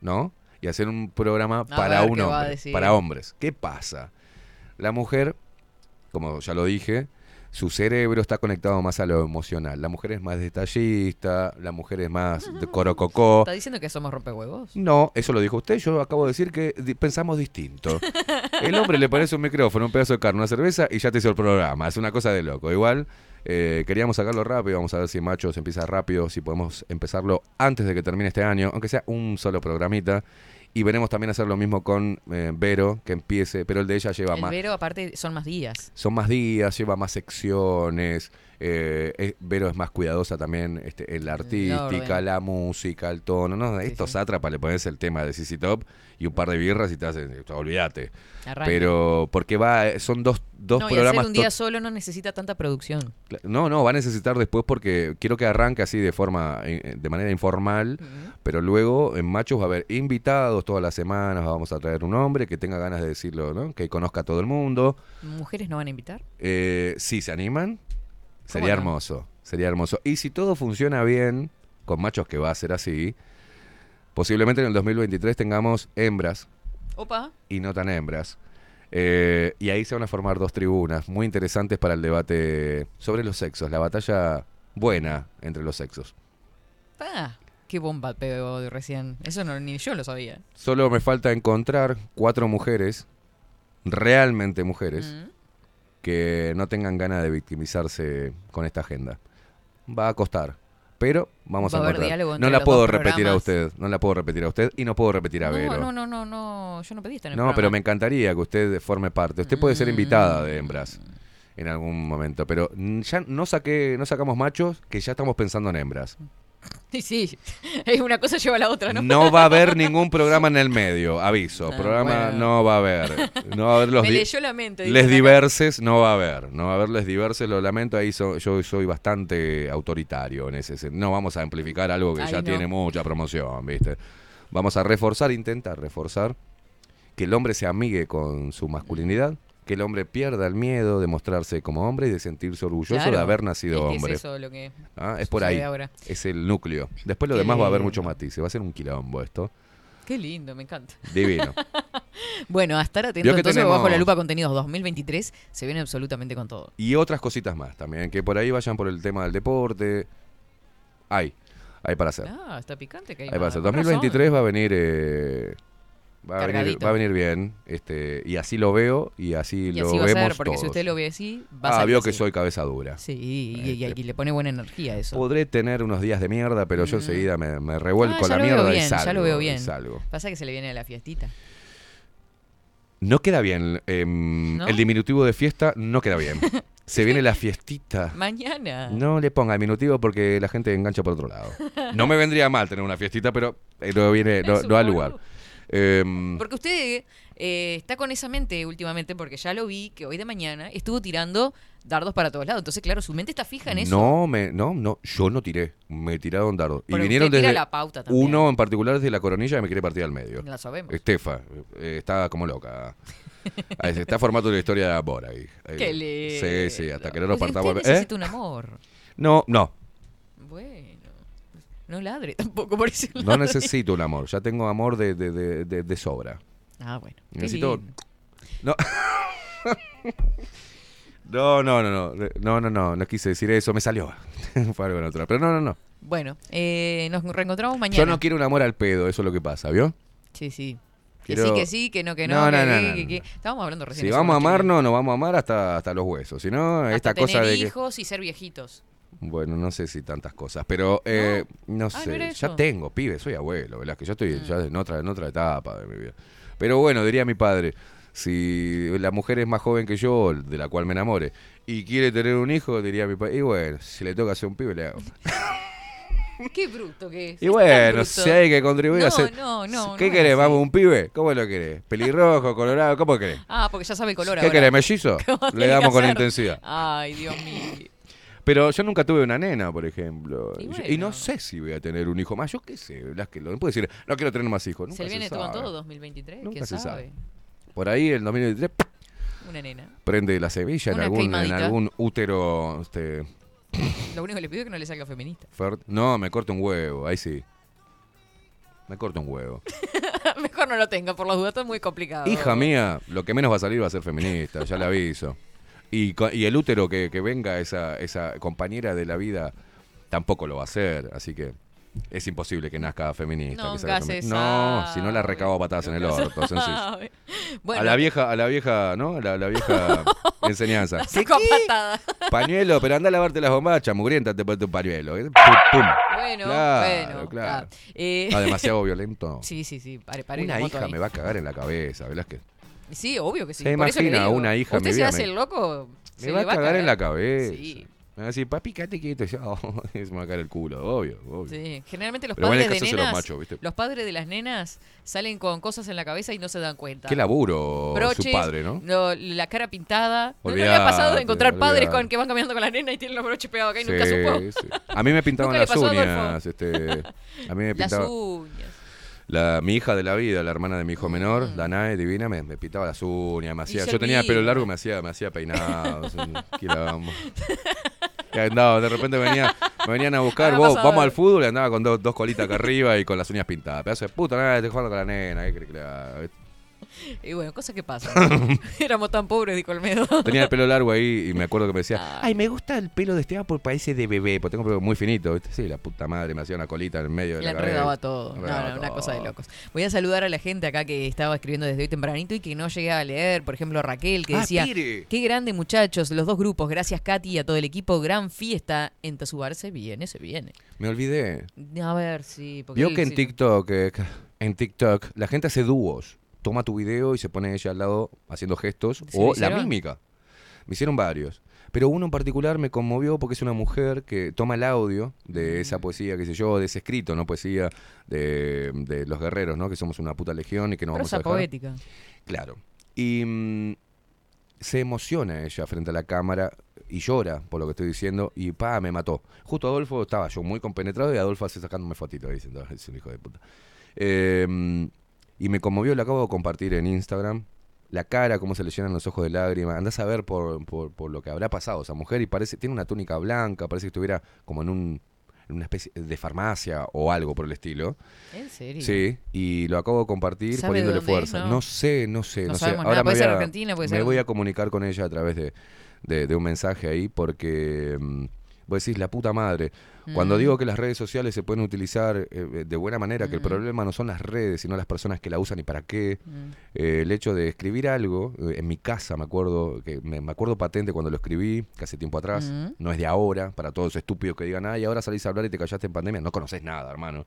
¿no? Y hacer un programa A para ver, un ¿qué va a hombre, para hombres. ¿Qué pasa? La mujer, como ya lo dije, su cerebro está conectado más a lo emocional. La mujer es más detallista, la mujer es más de corococó. ¿Está diciendo que somos rompehuevos? No, eso lo dijo usted. Yo acabo de decir que pensamos distinto. El hombre le pones un micrófono, un pedazo de carne, una cerveza y ya te hizo el programa. Es una cosa de loco. Igual eh, queríamos sacarlo rápido. Vamos a ver si Machos empieza rápido, si podemos empezarlo antes de que termine este año, aunque sea un solo programita. Y veremos también hacer lo mismo con eh, Vero, que empiece, pero el de ella lleva El más. Vero, aparte, son más días. Son más días, lleva más secciones. Eh, es- Vero es más cuidadosa también este, en la artística, la música, el tono. ¿no? Esto sátrapa, le pones el tema de CC Top y un par de birras y te hacen. Olvídate. Arranca. Pero porque va, son dos, dos no, y hacer programas. un día solo no necesita tanta producción. no, no, va a necesitar después porque quiero que arranque así de forma, eh, de manera informal, pero luego en Machos va a haber invitados todas las semanas, vamos a traer un hombre que tenga ganas de decirlo, ¿no? Que conozca a todo el mundo. ¿Mujeres no van a invitar? Eh, si se animan, sería hermoso, sería hermoso. Y si todo funciona bien, con Machos que va a ser así, posiblemente en el 2023 tengamos hembras Opa. y no tan hembras. Eh, y ahí se van a formar dos tribunas muy interesantes para el debate sobre los sexos, la batalla buena entre los sexos. Ah, qué bomba pegó recién. Eso no, ni yo lo sabía. Solo me falta encontrar cuatro mujeres, realmente mujeres, Mm. Que no tengan ganas de victimizarse con esta agenda. Va a costar, pero vamos Va a encontrar. diálogo No la puedo repetir a usted, no la puedo repetir a usted y no puedo repetir a Vero. No, no, no, no, no, yo no pedí estar en el No, pero me encantaría que usted forme parte. Usted puede ser invitada Mm. de hembras en algún momento, pero ya no saqué, no sacamos machos, que ya estamos pensando en hembras. Sí, sí. Es una cosa lleva a la otra, ¿no? No va a haber ningún programa en el medio, aviso. Ah, programa bueno. no va a haber. No va a haber los Me di- leyó la mente, Les diverses no va a haber. No va a haber les diverses, lo lamento. Ahí so- yo soy bastante autoritario en ese sentido. No vamos a amplificar algo que Ay, ya no. tiene mucha promoción, ¿viste? Vamos a reforzar, intentar reforzar que el hombre se amigue con su masculinidad, que el hombre pierda el miedo de mostrarse como hombre y de sentirse orgulloso Claro. de haber nacido Es que es hombre. eso lo que Ah, es por ahí. ahora. Es el núcleo. Después lo Qué demás va a haber lindo. mucho matices. Va a ser un quilombo esto. Qué lindo, me encanta. Divino. Bueno, a estar atento entonces tenemos- bajo la lupa contenidos 2023 se viene absolutamente con todo. Y otras cositas más también, que por ahí vayan por el tema del deporte. Hay, hay para hacer. Ah, está picante que hay Hay para hacer. Con razón. 2023 va a venir, eh, va, a venir va a venir bien. Este, y así lo veo y así Y lo así va a vemos ser, porque si usted lo ve así, va a Ah, salir vio que soy cabeza dura. Sí, y, y- y le pone buena energía a eso. Podré tener unos días de mierda, pero yo enseguida me, me revuelco Ah, la mierda bien, y salgo. ya lo veo bien. salgo. Pasa que se le viene a la fiestita. No queda bien. em, ¿No? El diminutivo de fiesta no queda bien. Se viene la fiestita. Mañana. No le ponga diminutivo porque la gente engancha por otro lado. No me vendría mal tener una fiestita, pero eh, no viene, no, no al lugar. Em, Porque usted eh, está con esa mente últimamente, porque ya lo vi que hoy de mañana estuvo tirando dardos para todos lados. Entonces, claro, su mente está fija en eso. no, me, no, no, yo no tiré, me tiraron dardos. Y Pero vinieron usted tira desde la pauta también. uno en particular desde la coronilla que me quiere partir al medio. La sabemos. Estefa, eh, está como loca. Ahí está formando una historia de amor ahí. ahí. Qué lindo. Sí, sí, hasta que no nos Usted partamos. ¿eh? necesita un amor. No, no. No ladre tampoco por ese no necesito un amor. Ya tengo amor de, de, de, de- de sobra. Ah, bueno. Necesito. No. No, no, no, no, no, no, no, no quise decir eso, me salió. Fue algo natural. Pero no, no, no. Bueno, eh, nos reencontramos mañana. Yo no quiero un amor al pedo, eso es lo que pasa, ¿vio? Sí, sí. Quiero- Que sí, que sí, que no, que no. No, que, no, no, que- Estábamos hablando recién. Si eso vamos a amarnos, nos vamos a amar hasta, hasta los huesos. Si no, esta cosa de que. hijos y ser viejitos. Bueno, no sé si tantas cosas, pero eh, no, ¿no sé. ya eso? Mm. tengo, pibe, soy abuelo, ¿verdad? Que yo estoy ya en otra, en otra etapa de mi vida. Pero bueno, diría mi padre, si la mujer es más joven que yo, de la cual me enamore, y quiere tener un hijo, diría mi padre, y bueno, si le toca hacer un pibe, le hago. Qué bruto que es. Y bueno, si hay que contribuir no, a hacer... No, no, ¿Qué no querés? ¿Vamos un pibe? ¿Cómo lo querés? ¿Pelirrojo, colorado? ¿Cómo querés? Ah, porque ya sabe el color ¿Qué ahora. querés, mellizo? ¿Cómo Le damos con intensidad. Ay, Dios mío. Pero yo nunca tuve una nena, por ejemplo. Y Y, bueno. y no sé si voy a tener un hijo más. Yo qué sé, las que lo no puedo decir, no quiero tener más hijos. Nunca ¿Se le viene sabe. todo 2023? Nunca ¿Quién se sabe? sabe. Por ahí el 2023 Una nena. prende la semilla en algún, en algún útero. Este, Lo único que le pido es que no le salga feminista. fer- no, me corto un huevo, ahí sí. Me corto un huevo. Mejor no lo tenga, por las dudas, está muy complicado. Hija mía, lo que menos va a salir va a ser feminista, ya le aviso. Y, y el útero que, que venga esa, esa compañera de la vida tampoco lo va a hacer, así que es imposible que nazca feminista. que femi- no, si no la recago a patadas en el orto. Bueno, a la vieja, a la vieja, ¿no? A la, la vieja enseñanza. la patada. Pañuelo, pero anda a lavarte las bombachas, mugrienta, te pones un pañuelo. ¿eh? Pum, pum. Bueno, Claro, bueno. claro. Eh, Ah, demasiado violento. Sí, sí, sí. Pare, pare Una hija ahí. me va a cagar en la cabeza, ¿verdad? Sí, obvio que sí. ¿Se Por eso imagina digo, una hija Usted mi se vida hace me- el loco. me se va a le cagar en la cabeza. Sí. Me va a decir, papi, quédate quieto. Y yo, oh, se me va a caer el culo, obvio, obvio. Sí, generalmente los Pero padres de hacerse los nenas, machos, ¿viste? los padres de las nenas salen con cosas en la cabeza y no se dan cuenta. Qué laburo Broches, su padre, ¿no? lo- la cara pintada. ¿No, no le ha Olvidate, pasado de encontrar padres olvidate. con que van caminando con la nena y tienen los broches pegados acá y Sí, nunca supo? sí. A mí me pintaban las uñas. Este, a mí me Las pintaba. uñas. La, mi hija de la vida, la hermana de mi hijo menor, Mm. Danae, divina, me, me pintaba las uñas, me hacía. Yo tenía el pelo largo, me hacía, me hacía peinados. Y andaba, de repente venía, me venían a buscar, Ah, vos, vamos al fútbol y andaba con dos, dos colitas acá arriba y con las uñas pintadas. Pedazo de puta, nada, estoy jugando con la nena, ¿qué que? Y bueno, cosas que pasan. Éramos tan pobres, dijo Olmedo. Tenía el pelo largo ahí y me acuerdo que me decía, ay, me gusta el pelo de Esteban porque parece de bebé, porque tengo un pelo muy finito. ¿viste? Sí, la puta madre me hacía una colita en el medio de Le la cabeza. todo. No, no, una cosa de locos. Voy a saludar a la gente acá que estaba escribiendo desde hoy tempranito y que no llegué a leer. Por ejemplo, Raquel, que Ah, decía: Pire. Qué grande, muchachos, los dos grupos. Gracias, Katy, y a todo el equipo. Gran fiesta en Tasubar. Se viene, se viene. Me olvidé. A ver, sí. Porque Vio él que en sí- TikTok, eh, en TikTok, la gente hace dúos. Toma tu video y se pone ella al lado haciendo gestos ¿Se o la mímica. Me hicieron varios. Pero uno en particular me conmovió porque es una mujer que toma el audio de esa poesía, qué sé yo, de ese escrito, ¿no? Poesía de, de los guerreros, ¿no? Que somos una puta legión y que no vamos a Prosa dejar. poética. Claro. Y mm, se emociona ella frente a la cámara y llora por lo que estoy diciendo y pa, me mató. Justo Adolfo estaba yo muy compenetrado y Adolfo hace sacándome fotito diciendo, es un hijo de puta. Eh, y me conmovió, lo acabo de compartir en Instagram. La cara, cómo se le llenan los ojos de lágrimas. Andás a ver por, por, por lo que habrá pasado esa mujer y parece, tiene una túnica blanca, parece que estuviera como en un en una especie de farmacia o algo por el estilo. ¿En serio? Sí, y lo acabo de compartir ¿Sabe poniéndole fuerza. no? No sé, no sé, No no, sé. Ahora nada, me voy a- Argentina, me voy a comunicar con ella a través de, de- de un mensaje ahí porque mm, vos decís la puta madre. Cuando Mm. digo que las redes sociales se pueden utilizar eh, de buena manera, que el Mm. problema no son las redes, sino las personas que la usan y para qué. Mm. Eh, el hecho de escribir algo, eh, en mi casa me acuerdo, que me, me acuerdo patente cuando lo escribí, que hace tiempo atrás, no es de ahora, para todos estúpidos que digan, ay, ahora salís a hablar y te callaste en pandemia, no conoces nada, hermano.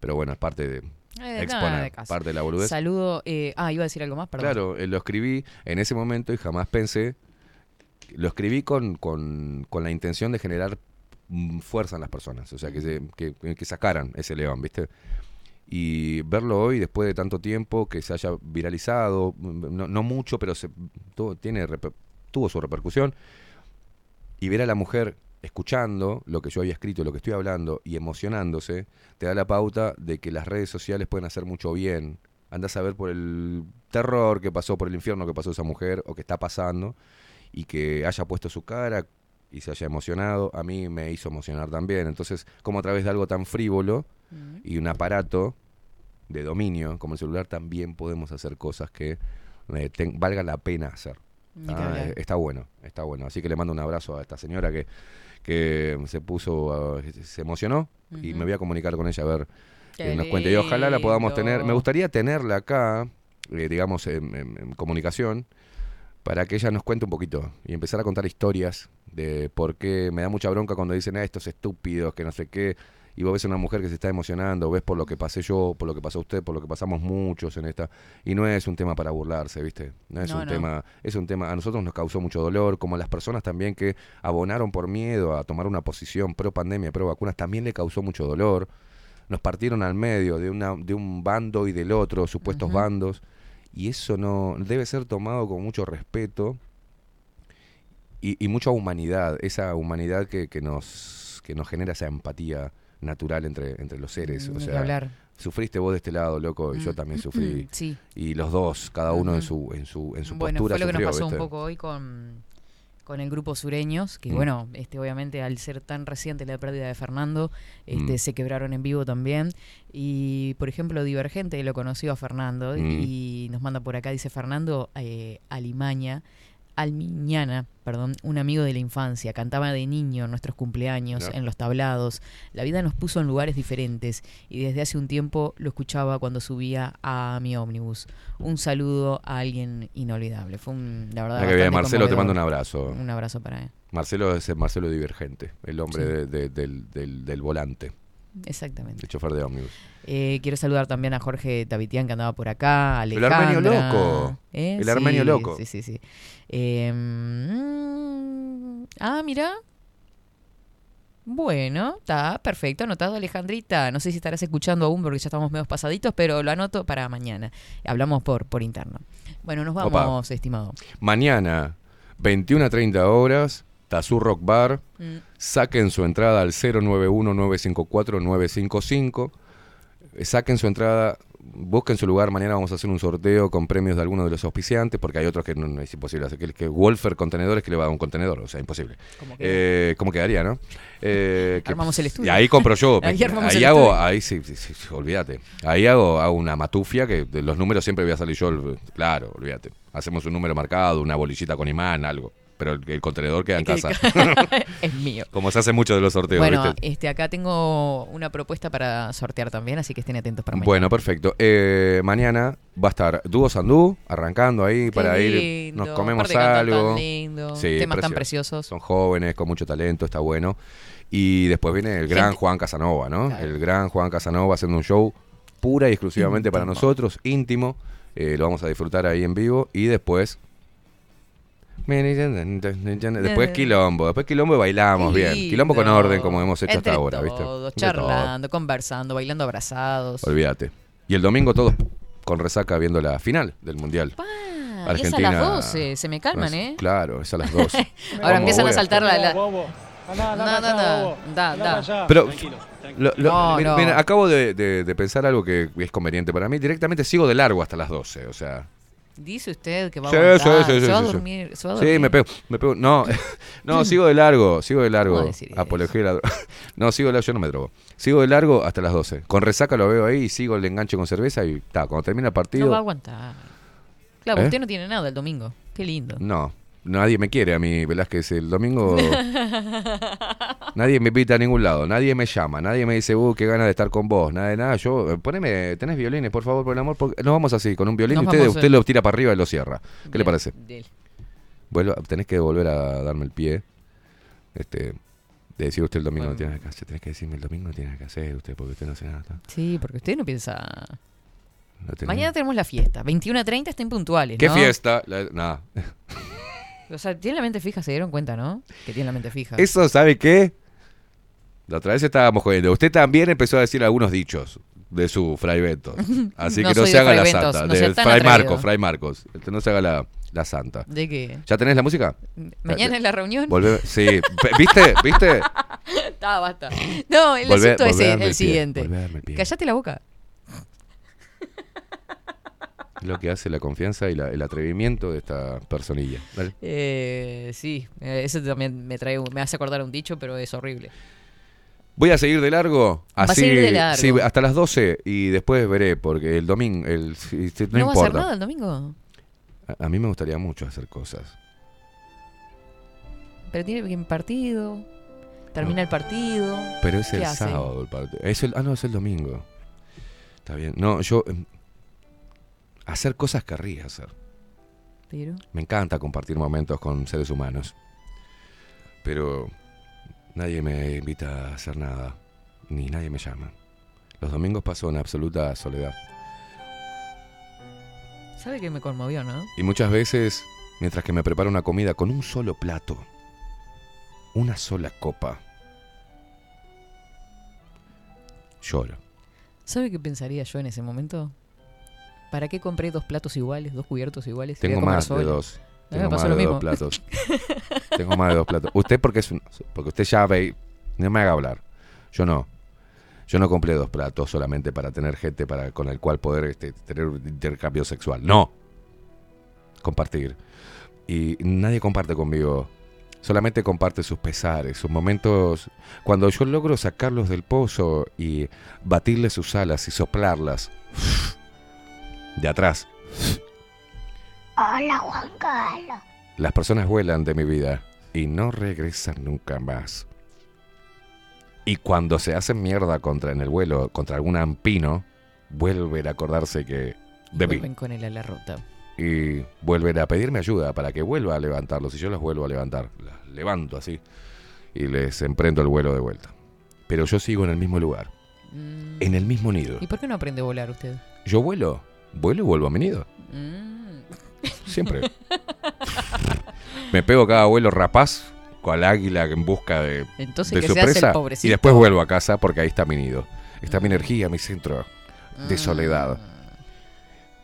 Pero bueno, es parte de Eh, exponer, de parte de la boludez. Saludo. eh, ah, iba a decir algo más, perdón. Claro, eh, lo escribí en ese momento y jamás pensé. Lo escribí con, con, con la intención de generar mm, fuerza en las personas, o sea, que, se- que, que sacaran ese león, ¿viste? Y verlo hoy, después de tanto tiempo, que se haya viralizado, mm, no, no mucho, pero se, tuvo, tiene, tuvo su repercusión, y ver a la mujer escuchando lo que yo había escrito, lo que estoy hablando, y emocionándose, te da la pauta de que las redes sociales pueden hacer mucho bien. Andás a ver por el terror que pasó, por el infierno que pasó esa mujer, o que está pasando, y que haya puesto su cara y se haya emocionado, a mí me hizo emocionar también. Entonces, como a través de algo tan frívolo y un aparato de dominio como el celular, también podemos hacer cosas que eh, ten- valga la pena hacer. Que Ah, eh, está bueno, está bueno. Así que le mando un abrazo a esta señora que, que se puso, ah, se emocionó y me voy a comunicar con ella a ver Qué que nos cuente. Y ojalá la podamos tener. Me gustaría tenerla acá, eh, digamos, en, en- en comunicación, para que ella nos cuente un poquito y empezar a contar historias de por qué me da mucha bronca cuando dicen, ah, estos estúpidos, que no sé qué. Y vos ves a una mujer que se está emocionando, ves por lo que pasé yo, por lo que pasó usted, por lo que pasamos muchos en esta. Y no es un tema para burlarse, ¿viste? No es No, un no. tema, es un tema, a nosotros nos causó mucho dolor, como a las personas también que abonaron por miedo a tomar una posición pro pandemia, pro vacunas, también le causó mucho dolor. Nos partieron al medio de, una, de un bando y del otro, supuestos bandos. Y eso no debe ser tomado con mucho respeto y, y mucha humanidad, esa humanidad que, que nos, que nos genera esa empatía natural entre, entre los seres. Ni o sea, hablar. sufriste vos de este lado, loco, y yo Mm. también sufrí. Sí. Y los dos, cada uno en su, en su, en su bueno, postura fue lo que nos pasó un poco hoy con, con el grupo Sureños, que Mm. bueno, este obviamente al ser tan reciente la pérdida de Fernando, este Mm. se quebraron en vivo también. Y por ejemplo, Divergente lo conoció a Fernando Mm. y nos manda por acá, dice Fernando eh, Alimaña. Almiñana, perdón, un amigo de la infancia, cantaba de niño en nuestros cumpleaños, en los tablados. La vida nos puso en lugares diferentes y desde hace un tiempo lo escuchaba cuando subía a mi ómnibus. Un saludo a alguien inolvidable. Fue un, la verdad, Mira que Marcelo, te mando un abrazo. Un abrazo para él. Marcelo es el Marcelo Divergente, el hombre Sí. de- de- del, del- del volante, Exactamente. el chofer de ómnibus. Eh, quiero saludar también a Jorge Tavitián que andaba por acá, El Alejandra. armenio loco. ¿Eh? El Sí, armenio loco. Sí, sí, sí. Eh, mm, ah, mira. Bueno, está perfecto, anotado Alejandrita. No sé si estarás escuchando aún porque ya estamos medio pasaditos, pero lo anoto para mañana. Hablamos por, por interno. Bueno, nos Opa. vamos, estimado. Mañana, 21 a 30 horas, Tazú Rock Bar. Mm. Saquen su entrada al 091-954-955. Eh, Saquen su entrada, busquen su lugar. Mañana vamos a hacer un sorteo con premios de algunos de los auspiciantes, porque hay otros que no, no es imposible hacer. Que, que Wolfer Contenedores que le va a dar un contenedor, o sea, imposible. ¿Cómo Eh, ¿Cómo quedaría, no? Eh, que- Armamos el estudio. Y ahí compro yo. Ahí armamos ahí hago, estudio. ahí sí, sí, sí, olvídate. Ahí hago, hago una matufia que de los números siempre voy a salir yo. Claro, olvídate. Hacemos un número marcado, una bolillita con imán, algo. Pero el, el contenedor queda en casa. es mío. Como se hace mucho de los sorteos, Bueno, ¿viste? este acá tengo una propuesta para sortear también, así que estén atentos para mañana. Bueno, perfecto. Eh, mañana va a estar Dúo Sandú arrancando ahí Qué para ir. Nos comemos algo. tan lindo, Sí, temas tan precioso. preciosos. Son jóvenes, con mucho talento, está bueno. Y después viene el gran Gente- Juan Casanova, ¿no? El gran Juan Casanova haciendo un show pura y exclusivamente para nosotros, íntimo. Eh, lo vamos a disfrutar ahí en vivo. Y después Después quilombo, después quilombo y bailamos bien. Quilombo con orden como hemos hecho Entre hasta ahora, ¿viste? todos, charlando, conversando, bailando abrazados. Olvídate. Y el domingo todos con resaca viendo la final del Mundial. Ah, y es a las 12, se me calman, ¿eh? Claro, es a las 12. Ahora ¿Cómo empiezan a saltar la... la- No, no, no. Da, da. Pero Tranquilo, lo- lo- No, mira, no. mira, acabo de, de- de pensar algo que es conveniente para mí. Directamente sigo de largo hasta las 12, o sea... Dice usted que va a Sí, aguantar, sí, sí, sí, se va a sí, sí. dormir, se va a Sí, dormir. me pego, me pego. No, no, sigo de largo, sigo de largo. ¿Cómo decir Apología la. No, sigo de largo, yo no me drogo. Sigo de largo hasta las 12. Con resaca lo veo ahí y sigo el enganche con cerveza y ta, cuando termina el partido. No va a aguantar. Claro, ¿Eh? usted no tiene nada el domingo. Qué lindo. No, nadie me quiere a mí, Velázquez. El domingo nadie me invita a ningún lado, nadie me llama, nadie me dice, uh, qué ganas de estar con vos, nada de nada. Yo, eh, poneme, tenés violines, por favor, por el amor. porque Nos vamos así, con un violín usted, usted eh. lo tira para arriba y lo cierra. ¿Qué le parece? bien. Vuelva- tenés que volver a darme el pie. Este, de decir usted el domingo no tiene que hacer. Tenés que decirme el domingo no tiene que hacer usted porque usted no hace nada. Sí, porque usted no piensa... No Mañana tenemos la fiesta. 21 a 30 estén puntuales, ¿Qué ¿no? fiesta? Nada. O sea, tiene la mente fija, se dieron cuenta, ¿no? Que tiene la mente fija. Eso, ¿sabe qué? La otra vez estábamos jodiendo. Usted también empezó a decir algunos dichos de su Fray Beto. Así No que no se haga la Bentos, santa. no de Fray atrevido. Marcos, Fray Marcos. Este, No se haga la, la santa. ¿De qué? ¿Ya tenés la música? ¿Mañana en la reunión? Sí. ¿Viste? ¿Viste? Está, basta. No, el asunto es el, siguiente. Cállate la boca. Es lo que hace la confianza y la- el atrevimiento de esta personilla. Eh, sí, eh, eso también me trae, un- me hace acordar un dicho, pero es horrible. Voy a seguir de largo. Así, de largo. sí, hasta las 12 y después veré, porque el domingo, el, no, ¿No, va a hacer nada el domingo? A, a mí me gustaría mucho hacer cosas. Pero tiene partido. Termina el partido. Pero es ¿Qué el hace? sábado el partido. Es el, ah, no, es el domingo. Está bien. No, yo. Hacer cosas querría hacer. Pero. Me encanta compartir momentos con seres humanos. Pero nadie me invita a hacer nada. Ni nadie me llama. Los domingos paso en absoluta soledad. ¿Sabe que me conmovió, no? Y muchas veces, mientras que me preparo una comida con un solo plato, una sola copa, lloro. ¿Sabe qué pensaría yo en ese momento? ¿Para qué compré dos platos iguales, dos cubiertos iguales? Tengo más de dos. Tengo más de mismo. dos platos. Tengo más de dos platos. Usted porque es un, porque usted ya ve, no me haga hablar. Yo no. Yo no compré dos platos solamente para tener gente para con el cual poder este, tener un intercambio sexual. No. Compartir. Y nadie comparte conmigo. Solamente comparte sus pesares, sus momentos. Cuando yo logro sacarlos del pozo y batirles sus alas y soplarlas de atrás. Hola, Juan Carlos. Las personas vuelan de mi vida y no regresan nunca más. Y cuando se hacen mierda contra en el vuelo contra algún ampino, vuelven a acordarse que bebí Vuelven con el ala rota. y vuelven a pedirme ayuda para que vuelva a levantarlos y yo los vuelvo a levantar, las levanto así y les emprendo el vuelo de vuelta. Pero yo sigo en el mismo lugar, Mm. en el mismo nido. ¿Y por qué no aprende a volar usted? Yo vuelo, vuelo y vuelvo a mi nido. Mm. Siempre. Me pego cada vuelo rapaz con el águila en busca de, Entonces. Y después vuelvo a casa porque ahí está mi nido. Está mi energía, mi centro de Mm. soledad.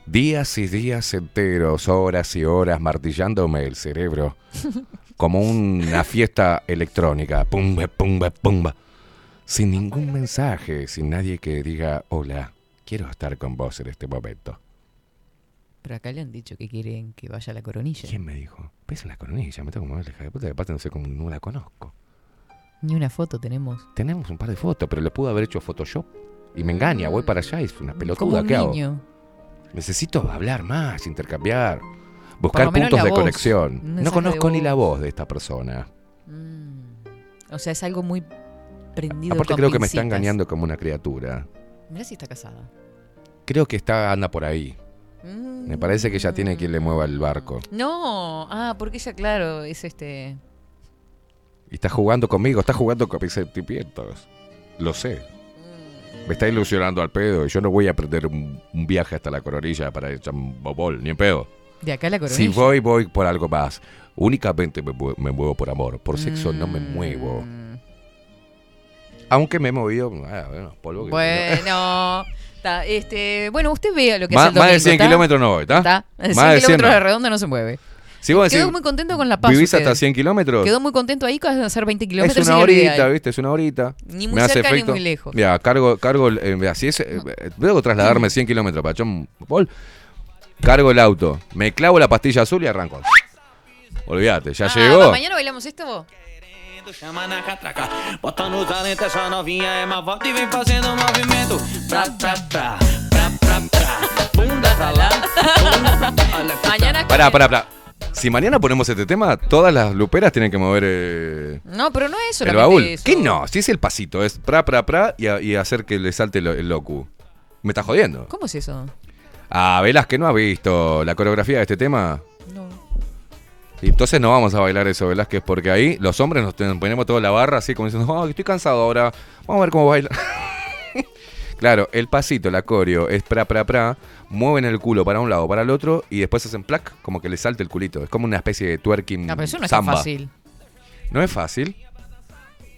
Días y días enteros, horas y horas martillándome el cerebro. Como una fiesta electrónica. Pumba, pumba, pumba. Sin ningún mensaje, sin nadie que diga, hola, quiero estar con vos en este momento. Pero acá le han dicho que quieren que vaya a la coronilla. ¿Quién me dijo? En la coronilla, me tengo que mover la hija de puta, y aparte no sé cómo no la conozco. Ni una foto tenemos. Tenemos un par de fotos, pero le pudo haber hecho Photoshop. Y me engaña, voy para allá y es una pelotuda, ¿qué hago? Necesito hablar más, intercambiar, buscar lo puntos de voz, conexión. No conozco de ni la voz. de esta persona. O sea, es algo muy prendido Aparte con creo que me está engañando como una criatura. Mirá si está casada. Creo que está anda por ahí. Me parece que ya tiene quien le mueva el barco. No, ah, porque ella, claro, es este. Y está jugando conmigo, está jugando con mis sentimientos. Lo sé. Me está ilusionando al pedo y yo no voy a perder un, un viaje hasta la coronilla para echar un bobol, ni en pedo. De acá a la Si coronilla. voy, voy por algo más. Únicamente me, me muevo por amor. Por sexo no Mm. me muevo. Aunque me he movido. ah, bueno, polvo que- Bueno, está, este, bueno, usted vea lo que Más- hace el más de domingo, 100 ¿está? kilómetros no voy, ¿está? Más 100 de 100 kilómetros de redonda no se mueve. Si vos Quedó decís, muy contento con la paz. ¿Vivís hasta 100 kilómetros? Quedó muy contento ahí con hacer 20 kilómetros. Es una horita. ¿viste? Es una horita. Ni muy cerca ni muy lejos. Mira, cargo, cargo, eh, si es, eh, que trasladarme 100 kilómetros para John Paul, cargo el auto, me clavo la pastilla azul y arranco. Olvídate, ya Ah, llegó. ¿pa- ¿Mañana bailamos esto? Chama na catraca, bota no talento, essa novinha é uma volta e vem fazendo um movimento. Pra, pra, pra, pra, pra, pra. Bunda pra lá, bunda pra lá. Mañana. Pará, pará, pará. Si mañana ponemos este tema, todas las luperas tienen que mover eh, No, pero no es el solamente baúl. eso. ¿Qué no? Si es el pasito, es pra, pra, pra y, a- y hacer que le salte lo- el locu. ¿Me estás jodiendo? ¿Cómo es eso? Ah, Velas que no ha visto la coreografía de este tema. Y entonces no vamos a bailar eso, Velázquez, porque ahí los hombres nos ponemos toda la barra así como diciendo, oh, estoy cansado ahora, vamos a ver cómo baila. claro, el pasito, la coreo, es pra, pra, pra, mueven el culo para un lado, para el otro, y después hacen plac, como que le salte el culito. Es como una especie de twerking No, pero eso no es tan samba. fácil. ¿No es fácil?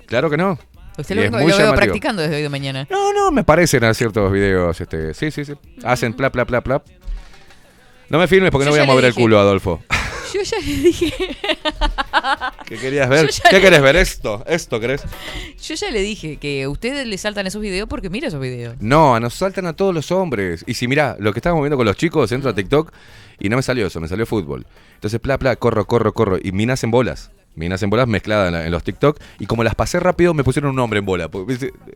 Claro que no. Usted Y lo, es lo veo practicando desde hoy de mañana. No, no, me parecen a ciertos videos, este, sí, sí, sí. Hacen pla, pla, pla, pla. No me filmes porque Yo no voy a mover el culo, Adolfo. Yo ya le dije. ¿Qué querías ver? ¿Qué le- querés ver? Esto, esto querés. Yo ya le dije que a ustedes le saltan esos videos porque mira esos videos. No, nos saltan a todos los hombres. Y si mirá, lo que estábamos viendo con los chicos, entro a TikTok y no me salió eso, me salió fútbol. Entonces, pla, pla, corro, corro, corro. Y minas en bolas. Minas en bolas mezcladas en, la- en los TikTok. Y como las pasé rápido, me pusieron un hombre en bola.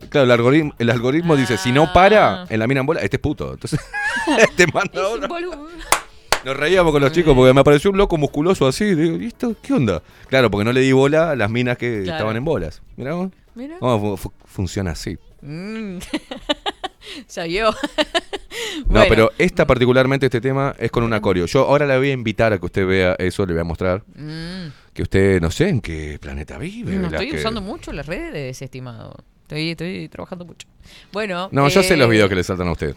Claro, el algoritmo, el algoritmo dice, si no para en la mina en bola, este es puto. Entonces, te manda ahora. Nos reíamos con los chicos porque me apareció un loco musculoso así. Digo, ¿y esto qué onda? Claro, porque no le di bola a las minas que Claro. estaban en bolas. Mirá vos. Mirá. Fu- funciona así. Mm. ya. No, pero esta particularmente, este tema, es con un acorio. Yo ahora le voy a invitar a que usted vea eso, le voy a mostrar. Mm. Que usted, no sé en qué planeta vive. No estoy Que- usando mucho las redes, estimado. Estoy, estoy trabajando mucho. Bueno. No, yo sé los eh, videos que le saltan a usted.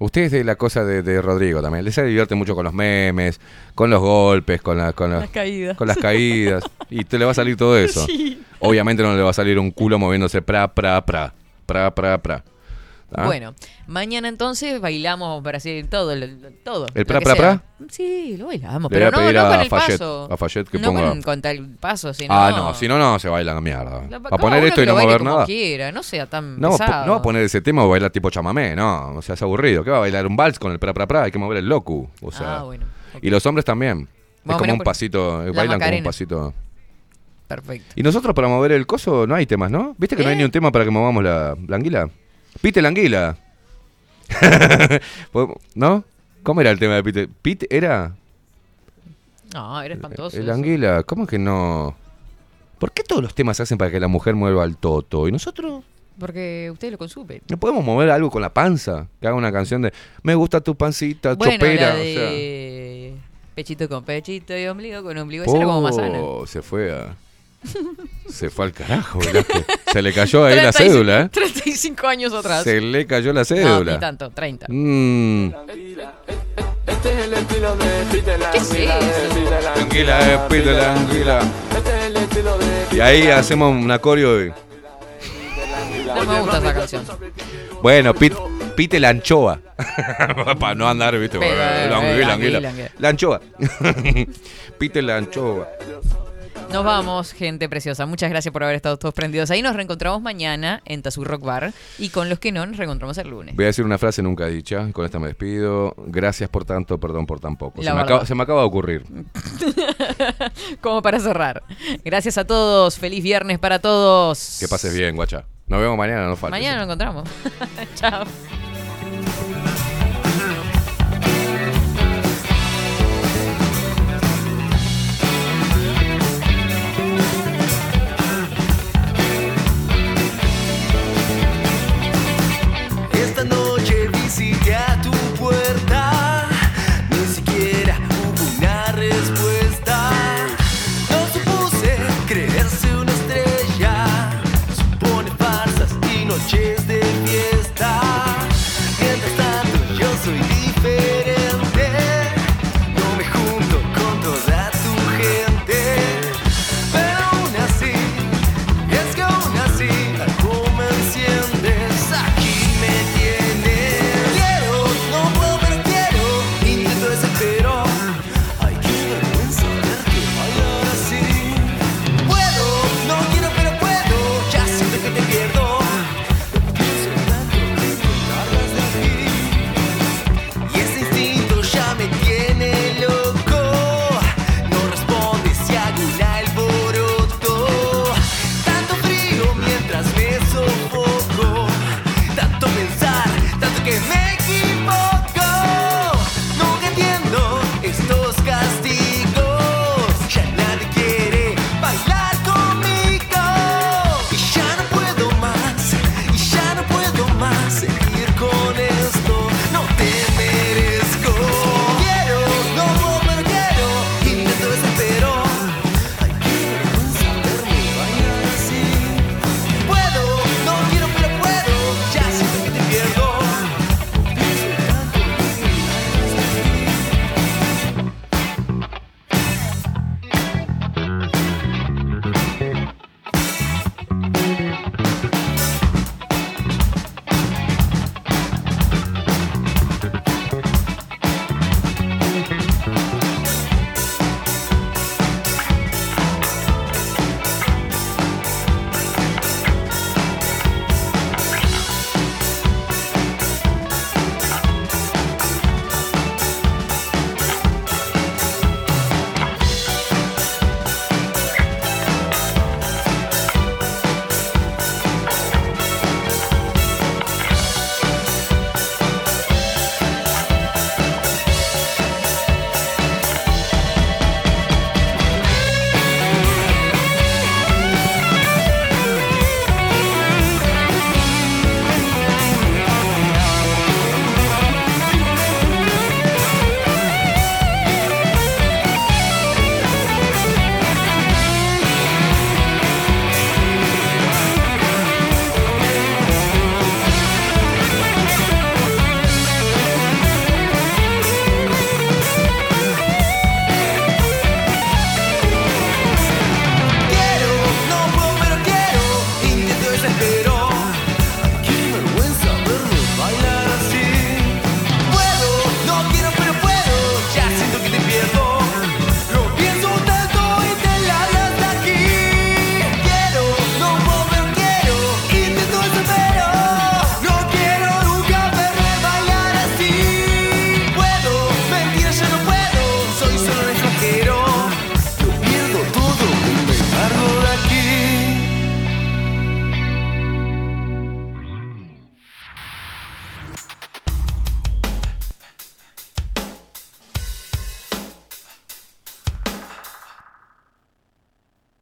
Usted es de la cosa de, de Rodrigo también. Le se divierte mucho con los memes, con los golpes, con, la- con, la- Las caídas. con las caídas. Y te le va a salir todo eso. Sí. Obviamente no le va a salir un culo moviéndose pra, pra, pra. Pra, pra, pra. ¿Ah? Bueno, mañana entonces bailamos para hacer todo, todo. ¿El pra, pra, pra? Sí, lo bailamos, Le voy pero a no, pedir no a con el Fayette- paso. a Fayette que no ponga- con, con tal paso, sino... Ah, no, si no, no, se baila la mierda. La- Va a poner esto y no mover nada. quiera, no sea tan No, pesado. no va a poner ese tema o bailar tipo chamamé, no, o sea, es aburrido. ¿Qué va a bailar un vals con el pra pra pra? Hay que mover el locu. O sea, Ah, bueno, Y los hombres también. Más es como un pasito, eh, la bailan como un pasito. Perfecto. Y nosotros para mover el coso no hay temas, ¿no? ¿Viste que no hay ¿Eh? ni un tema para que movamos la, la anguila? Pite la anguila. ¿Podemos- ¿No? ¿Cómo era el tema de Pite? ¿Pite era? No, era espantoso. El eso. anguila, ¿cómo que no? ¿Por qué todos los temas se hacen para que la mujer mueva el toto? ¿Y nosotros? Porque ustedes lo consumen. ¿No podemos mover algo con la panza? Que haga una canción de Me gusta tu pancita, Bueno, chopera. la o sea. de pechito con pechito y ombligo con ombligo. Esa era como más sana. Oh, se fue a... Se fue al carajo, Velázquez. Se le cayó ahí la 35 cédula, ¿eh? 35 años atrás. Se le cayó la No, cédula. ni tanto, 30. Mm. Este es el estilo de Peter la ¿Qué es de eso? La Anguila, eh, pite la anguila. Este es el estilo de Y ahí hacemos un acorio. y- No me gusta esa canción. Bueno, pit- pite la anchoa. Para no andar, ¿viste? Pero, la eh, anguila, anguila, anguila. anguila. La anchoa. pite la anchoa. Nos vamos, gente preciosa. Muchas gracias por haber estado todos prendidos ahí. Nos reencontramos mañana en Tazú Rock Bar. Y con los que no, nos reencontramos el lunes. Voy a decir una frase nunca dicha. Con esta me despido. Gracias por tanto, perdón por tan poco. Se me, acaba, se me acaba de ocurrir. Como para cerrar. Gracias a todos. Feliz viernes para todos. Que pases bien, guacha. Nos vemos mañana, no faltes. Mañana nos encontramos. Chao. se der tudo.